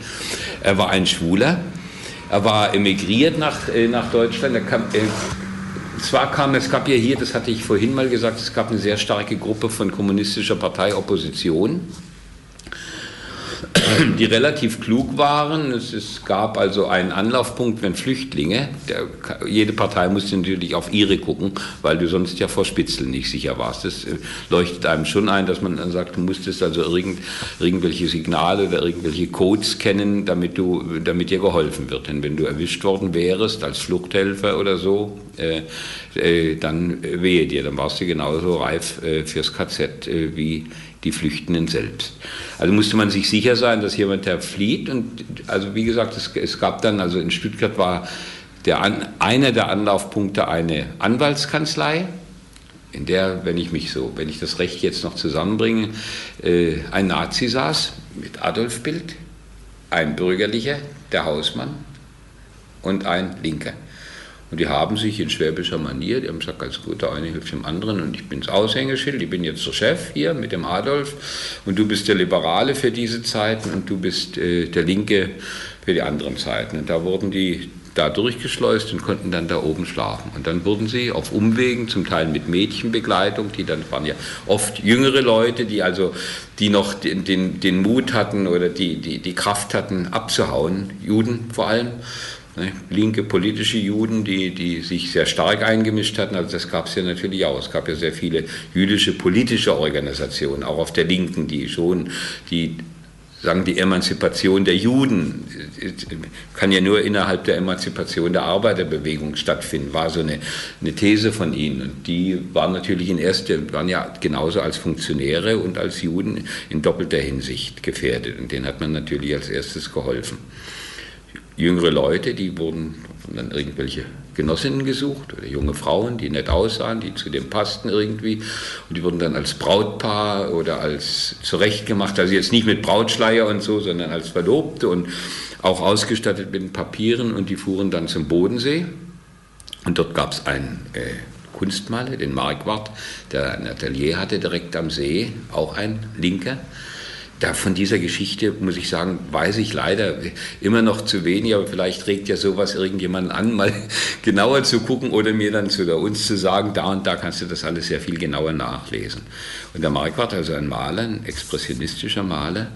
S11: Er war ein Schwuler, er war emigriert nach, äh, nach Deutschland. Kam, äh, zwar kam, es gab ja hier, das hatte ich vorhin mal gesagt, es gab eine sehr starke Gruppe von kommunistischer Parteiopposition die relativ klug waren. Es, es, gab also einen Anlaufpunkt, wenn Flüchtlinge, der, jede Partei musste natürlich auf ihre gucken, weil du sonst ja vor Spitzeln nicht sicher warst. Das äh, leuchtet einem schon ein, dass man dann sagt, du musstest also irgend, irgendwelche Signale oder irgendwelche Codes kennen, damit, du, damit dir geholfen wird. Denn wenn du erwischt worden wärst als Fluchthelfer oder so, äh, äh, dann wehe dir, dann warst du genauso reif äh, fürs KZ äh, wie die Flüchtenden selbst. Also musste man sich sicher sein, dass jemand, der flieht, und also wie gesagt, es, es gab dann, also in Stuttgart war der, einer der Anlaufpunkte eine Anwaltskanzlei, in der, wenn ich mich so, wenn ich das Recht jetzt noch zusammenbringe, äh, ein Nazi saß mit Adolf-Bild ein Bürgerlicher, der Hausmann, und ein Linker. Und die haben sich in schwäbischer Manier, die haben gesagt, ganz gut, der eine hilft dem anderen und ich bin das Aushängeschild, ich bin jetzt der Chef hier mit dem Adolf und du bist der Liberale für diese Zeiten und du bist äh, der Linke für die anderen Zeiten. Und da wurden die da durchgeschleust und konnten dann da oben schlafen. Und dann wurden sie auf Umwegen, zum Teil mit Mädchenbegleitung, die dann waren ja oft jüngere Leute, die also, die noch den, den, den Mut hatten oder die, die, die Kraft hatten, abzuhauen, Juden vor allem. Ne, linke politische Juden, die, die sich sehr stark eingemischt hatten. Also das gab es ja natürlich auch. Es gab ja sehr viele jüdische politische Organisationen, auch auf der Linken, die schon die sagen, die Emanzipation der Juden kann ja nur innerhalb der Emanzipation der Arbeiterbewegung stattfinden, war so eine, eine These von ihnen. Und die waren natürlich in erster, waren ja genauso als Funktionäre und als Juden in doppelter Hinsicht gefährdet. Und denen hat man natürlich als erstes geholfen. Jüngere Leute, die wurden dann irgendwelche Genossinnen gesucht oder junge Frauen, die nett aussahen, die zu dem passten irgendwie. Und die wurden dann als Brautpaar oder als zurechtgemacht, also jetzt nicht mit Brautschleier und so, sondern als Verlobte und auch ausgestattet mit Papieren. Und die fuhren dann zum Bodensee. Und dort gab es einen äh, Kunstmaler, den Marquardt, der ein Atelier hatte direkt am See, auch ein Linker da von dieser Geschichte, muss ich sagen, weiß ich leider immer noch zu wenig, aber vielleicht regt ja sowas irgendjemanden an, mal genauer zu gucken oder mir dann zu uns zu sagen, da und da kannst du das alles sehr viel genauer nachlesen. Und der Marquardt, also ein Maler, ein expressionistischer Maler,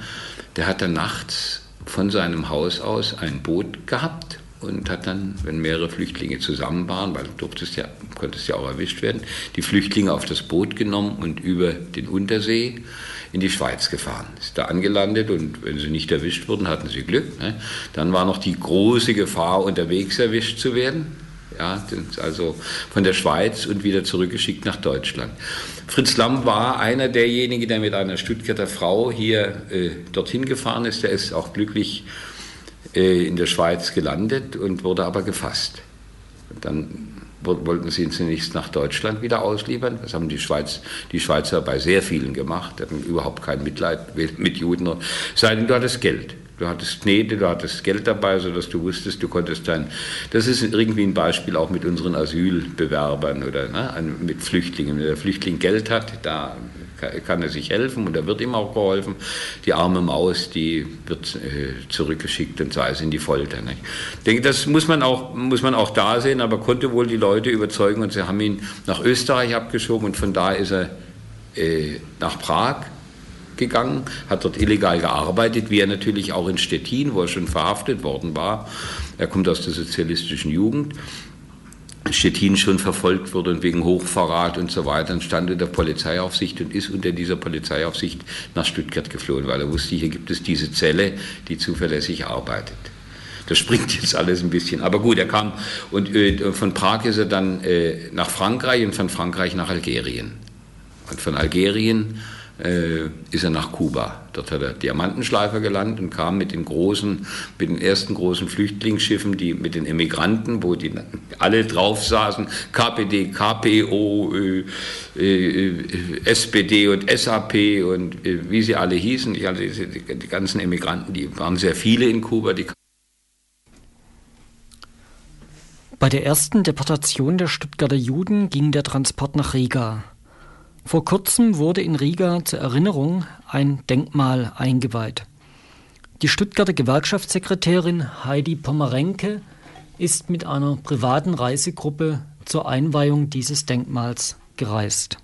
S11: der hat dann nachts von seinem Haus aus ein Boot gehabt und hat dann, wenn mehrere Flüchtlinge zusammen waren, weil du durftest ja, konntest ja auch erwischt werden, die Flüchtlinge auf das Boot genommen und über den Untersee in die Schweiz gefahren. Ist da angelandet und wenn sie nicht erwischt wurden, hatten sie Glück. Ne? Dann war noch die große Gefahr, unterwegs erwischt zu werden. Ja, also von der Schweiz und wieder zurückgeschickt nach Deutschland. Fritz Lamm war einer derjenigen, der mit einer Stuttgarter Frau hier äh, dorthin gefahren ist. Der ist auch glücklich äh, in der Schweiz gelandet und wurde aber gefasst. Dann wollten sie ihn zunächst nach Deutschland wieder ausliefern. Das haben die, Schweiz, die Schweizer bei sehr vielen gemacht, die hatten überhaupt kein Mitleid mit Juden. Sei denn, du hattest Geld. Du hattest Knete, du hattest Geld dabei, sodass du wusstest, du konntest dann. Das ist irgendwie ein Beispiel auch mit unseren Asylbewerbern oder ne, mit Flüchtlingen. Wenn der Flüchtling Geld hat, da kann er sich helfen und da wird ihm auch geholfen. Die arme Maus, die wird äh, zurückgeschickt und sei es in die Folter. Ich denke, das muss man, auch, muss man auch da sehen, aber konnte wohl die Leute überzeugen und sie haben ihn nach Österreich abgeschoben und von da ist er äh, nach Prag gegangen, hat dort illegal gearbeitet, wie er natürlich auch in Stettin, wo er schon verhaftet worden war. Er kommt aus der sozialistischen Jugend Stettin schon verfolgt wurde und wegen Hochverrat und so weiter, dann stand unter Polizeiaufsicht und ist unter dieser Polizeiaufsicht nach Stuttgart geflohen, weil er wusste, hier gibt es diese Zelle, die zuverlässig arbeitet. Das springt jetzt alles ein bisschen. Aber gut, er kam und äh, von Prag ist er dann äh, nach Frankreich und von Frankreich nach Algerien. Und von Algerien ist er nach Kuba. Dort hat er Diamantenschleifer gelandet und kam mit den großen, mit den ersten großen Flüchtlingsschiffen, die mit den Emigranten, wo die alle drauf saßen, KPD, KPO, äh, äh, SPD und SAP und äh, wie sie alle hießen. Die, die, die ganzen Emigranten, die waren sehr viele in Kuba.
S2: Bei der ersten Deportation der Stuttgarter Juden ging der Transport nach Riga. Vor kurzem wurde in Riga zur Erinnerung ein Denkmal eingeweiht. Die Stuttgarter Gewerkschaftssekretärin Heidi Pomerenke ist mit einer privaten Reisegruppe zur Einweihung dieses Denkmals gereist.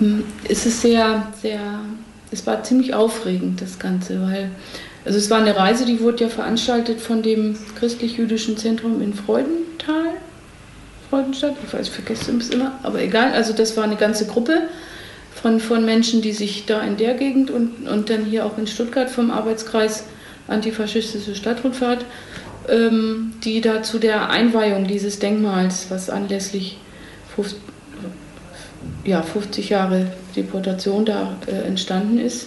S12: Ähm, es ist sehr, sehr, es war ziemlich aufregend, das Ganze, weil, also es war eine Reise, die wurde ja veranstaltet von dem christlich-jüdischen Zentrum in Freudenthal Freudenstadt, ich weiß, ich vergesse es immer, aber egal. Also das war eine ganze Gruppe von, von Menschen, die sich da in der Gegend und, und dann hier auch in Stuttgart vom Arbeitskreis Antifaschistische Stadtrundfahrt, ähm, die da zu der Einweihung dieses Denkmals, was anlässlich 50, ja, 50 Jahre Deportation da äh, entstanden ist.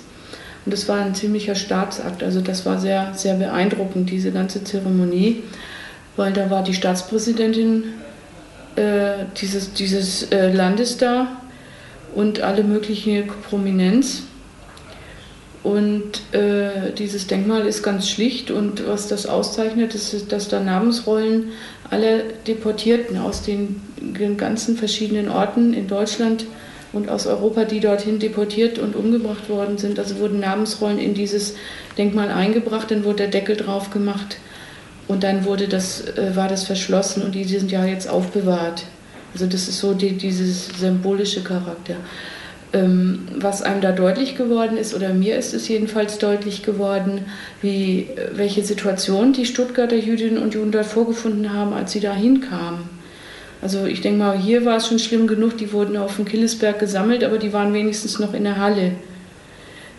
S12: Und das war ein ziemlicher Staatsakt, also das war sehr, sehr beeindruckend, diese ganze Zeremonie, weil da war die Staatspräsidentin äh, dieses, dieses äh, Landes da und alle mögliche Prominenz. Und äh, dieses Denkmal ist ganz schlicht und was das auszeichnet, ist, dass da Namensrollen aller Deportierten aus den, den ganzen verschiedenen Orten in Deutschland und aus Europa, die dorthin deportiert und umgebracht worden sind. Also wurden Namensrollen in dieses Denkmal eingebracht, dann wurde der Deckel drauf gemacht und dann wurde das, äh, war das verschlossen und die, sind ja jetzt aufbewahrt. Also das ist so die, dieses symbolische Charakter. Ähm, was einem da deutlich geworden ist, oder mir ist es jedenfalls deutlich geworden, wie, welche Situation die Stuttgarter Jüdinnen und Juden dort vorgefunden haben, als sie da hinkamen. Also ich denke mal, hier war es schon schlimm genug, die wurden auf dem Killesberg gesammelt, aber die waren wenigstens noch in der Halle.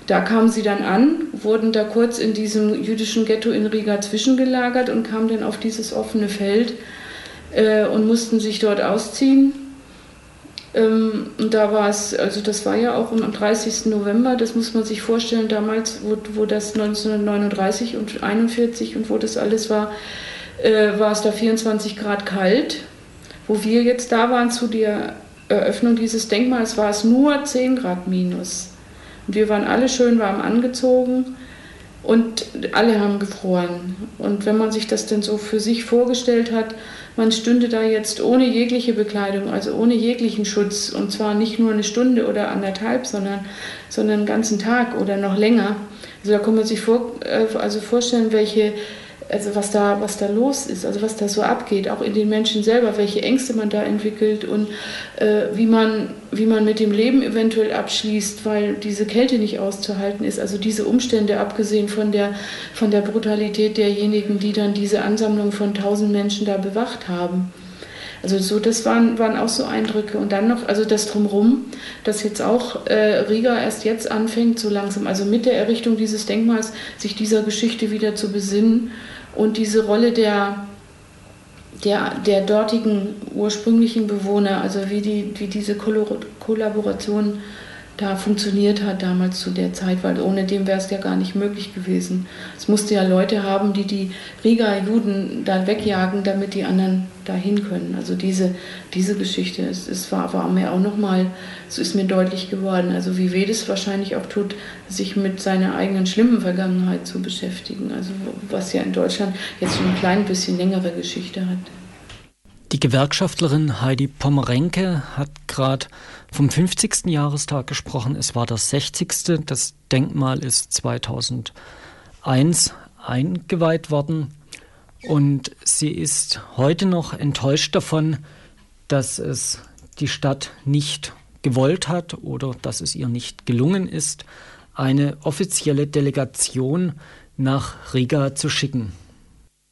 S12: Da kamen sie dann an, wurden da kurz in diesem jüdischen Ghetto in Riga zwischengelagert und kamen dann auf dieses offene Feld äh, und mussten sich dort ausziehen. Ähm, und da war es, also das war ja auch am 30. November, das muss man sich vorstellen, damals, wo, wo das 1939 und 41 und wo das alles war, äh, war es da 24 Grad kalt wo wir jetzt da waren zu der Eröffnung dieses Denkmals, war es nur 10 Grad minus. Wir waren alle schön warm angezogen und alle haben gefroren. Und wenn man sich das denn so für sich vorgestellt hat, man stünde da jetzt ohne jegliche Bekleidung, also ohne jeglichen Schutz, und zwar nicht nur eine Stunde oder anderthalb, sondern, sondern einen ganzen Tag oder noch länger. Also da kann man sich vor, äh, also vorstellen, welche also was da, was da los ist, also was da so abgeht, auch in den Menschen selber, welche Ängste man da entwickelt und äh, wie, man, wie man mit dem Leben eventuell abschließt, weil diese Kälte nicht auszuhalten ist. Also diese Umstände, abgesehen von der, von der Brutalität derjenigen, die dann diese Ansammlung von tausend Menschen da bewacht haben. Also so, das waren, waren auch so Eindrücke. Und dann noch, also das drumherum, dass jetzt auch äh, Riga erst jetzt anfängt, so langsam, also mit der Errichtung dieses Denkmals, sich dieser Geschichte wieder zu besinnen und diese Rolle der, der, der dortigen ursprünglichen Bewohner, also wie, die, wie diese Kollaboration da funktioniert hat damals zu der Zeit, weil ohne dem wäre es ja gar nicht möglich gewesen. Es musste ja Leute haben, die die Riga-Juden da wegjagen, damit die anderen dahin können. Also diese, diese Geschichte, es, es war, war mir auch nochmal, es ist mir deutlich geworden, also wie es wahrscheinlich auch tut, sich mit seiner eigenen schlimmen Vergangenheit zu beschäftigen, also was ja in Deutschland jetzt schon ein klein bisschen längere Geschichte hat.
S2: Die Gewerkschaftlerin Heidi Pommerenke hat gerade vom 50. Jahrestag gesprochen. Es war das 60. Das Denkmal ist 2001 eingeweiht worden. Und sie ist heute noch enttäuscht davon, dass es die Stadt nicht gewollt hat oder dass es ihr nicht gelungen ist, eine offizielle Delegation nach Riga zu schicken.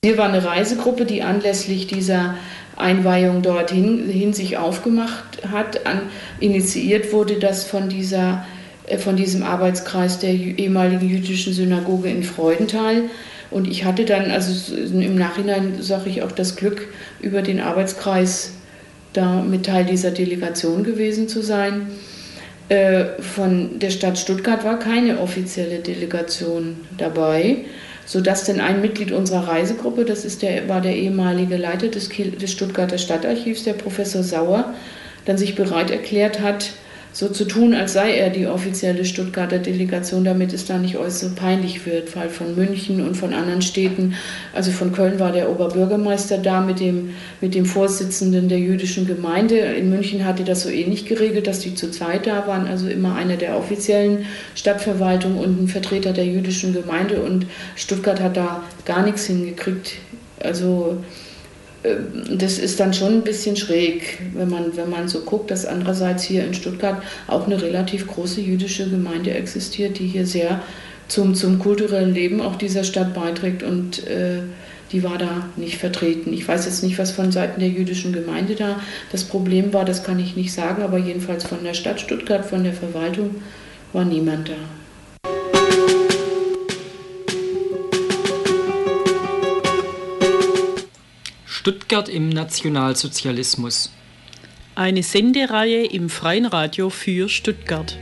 S12: Wir waren eine Reisegruppe, die anlässlich dieser Einweihung dorthin hin sich aufgemacht hat. An, initiiert wurde das von, dieser, äh, von diesem Arbeitskreis der ehemaligen jüdischen Synagoge in Freudenthal. Und ich hatte dann, also im Nachhinein sage ich auch das Glück, über den Arbeitskreis da mit Teil dieser Delegation gewesen zu sein. Äh, von der Stadt Stuttgart war keine offizielle Delegation dabei sodass denn ein Mitglied unserer Reisegruppe, das ist der, war der ehemalige Leiter des, des Stuttgarter Stadtarchivs, der Professor Sauer, dann sich bereit erklärt hat, so zu tun, als sei er die offizielle Stuttgarter Delegation, damit es da nicht so peinlich wird, weil von München und von anderen Städten, also von Köln war der Oberbürgermeister da mit dem, mit dem Vorsitzenden der jüdischen Gemeinde. In München hatte das so ähnlich geregelt, dass die zu zweit da waren, also immer einer der offiziellen Stadtverwaltung und ein Vertreter der jüdischen Gemeinde und Stuttgart hat da gar nichts hingekriegt. Also das ist dann schon ein bisschen schräg, wenn man, wenn man so guckt, dass andererseits hier in Stuttgart auch eine relativ große jüdische Gemeinde existiert, die hier sehr zum, zum kulturellen Leben auch dieser Stadt beiträgt und äh, die war da nicht vertreten. Ich weiß jetzt nicht, was von Seiten der jüdischen Gemeinde da das Problem war, das kann ich nicht sagen, aber jedenfalls von der Stadt Stuttgart, von der Verwaltung war niemand da.
S2: Stuttgart im Nationalsozialismus.
S3: Eine Sendereihe im Freien Radio für Stuttgart.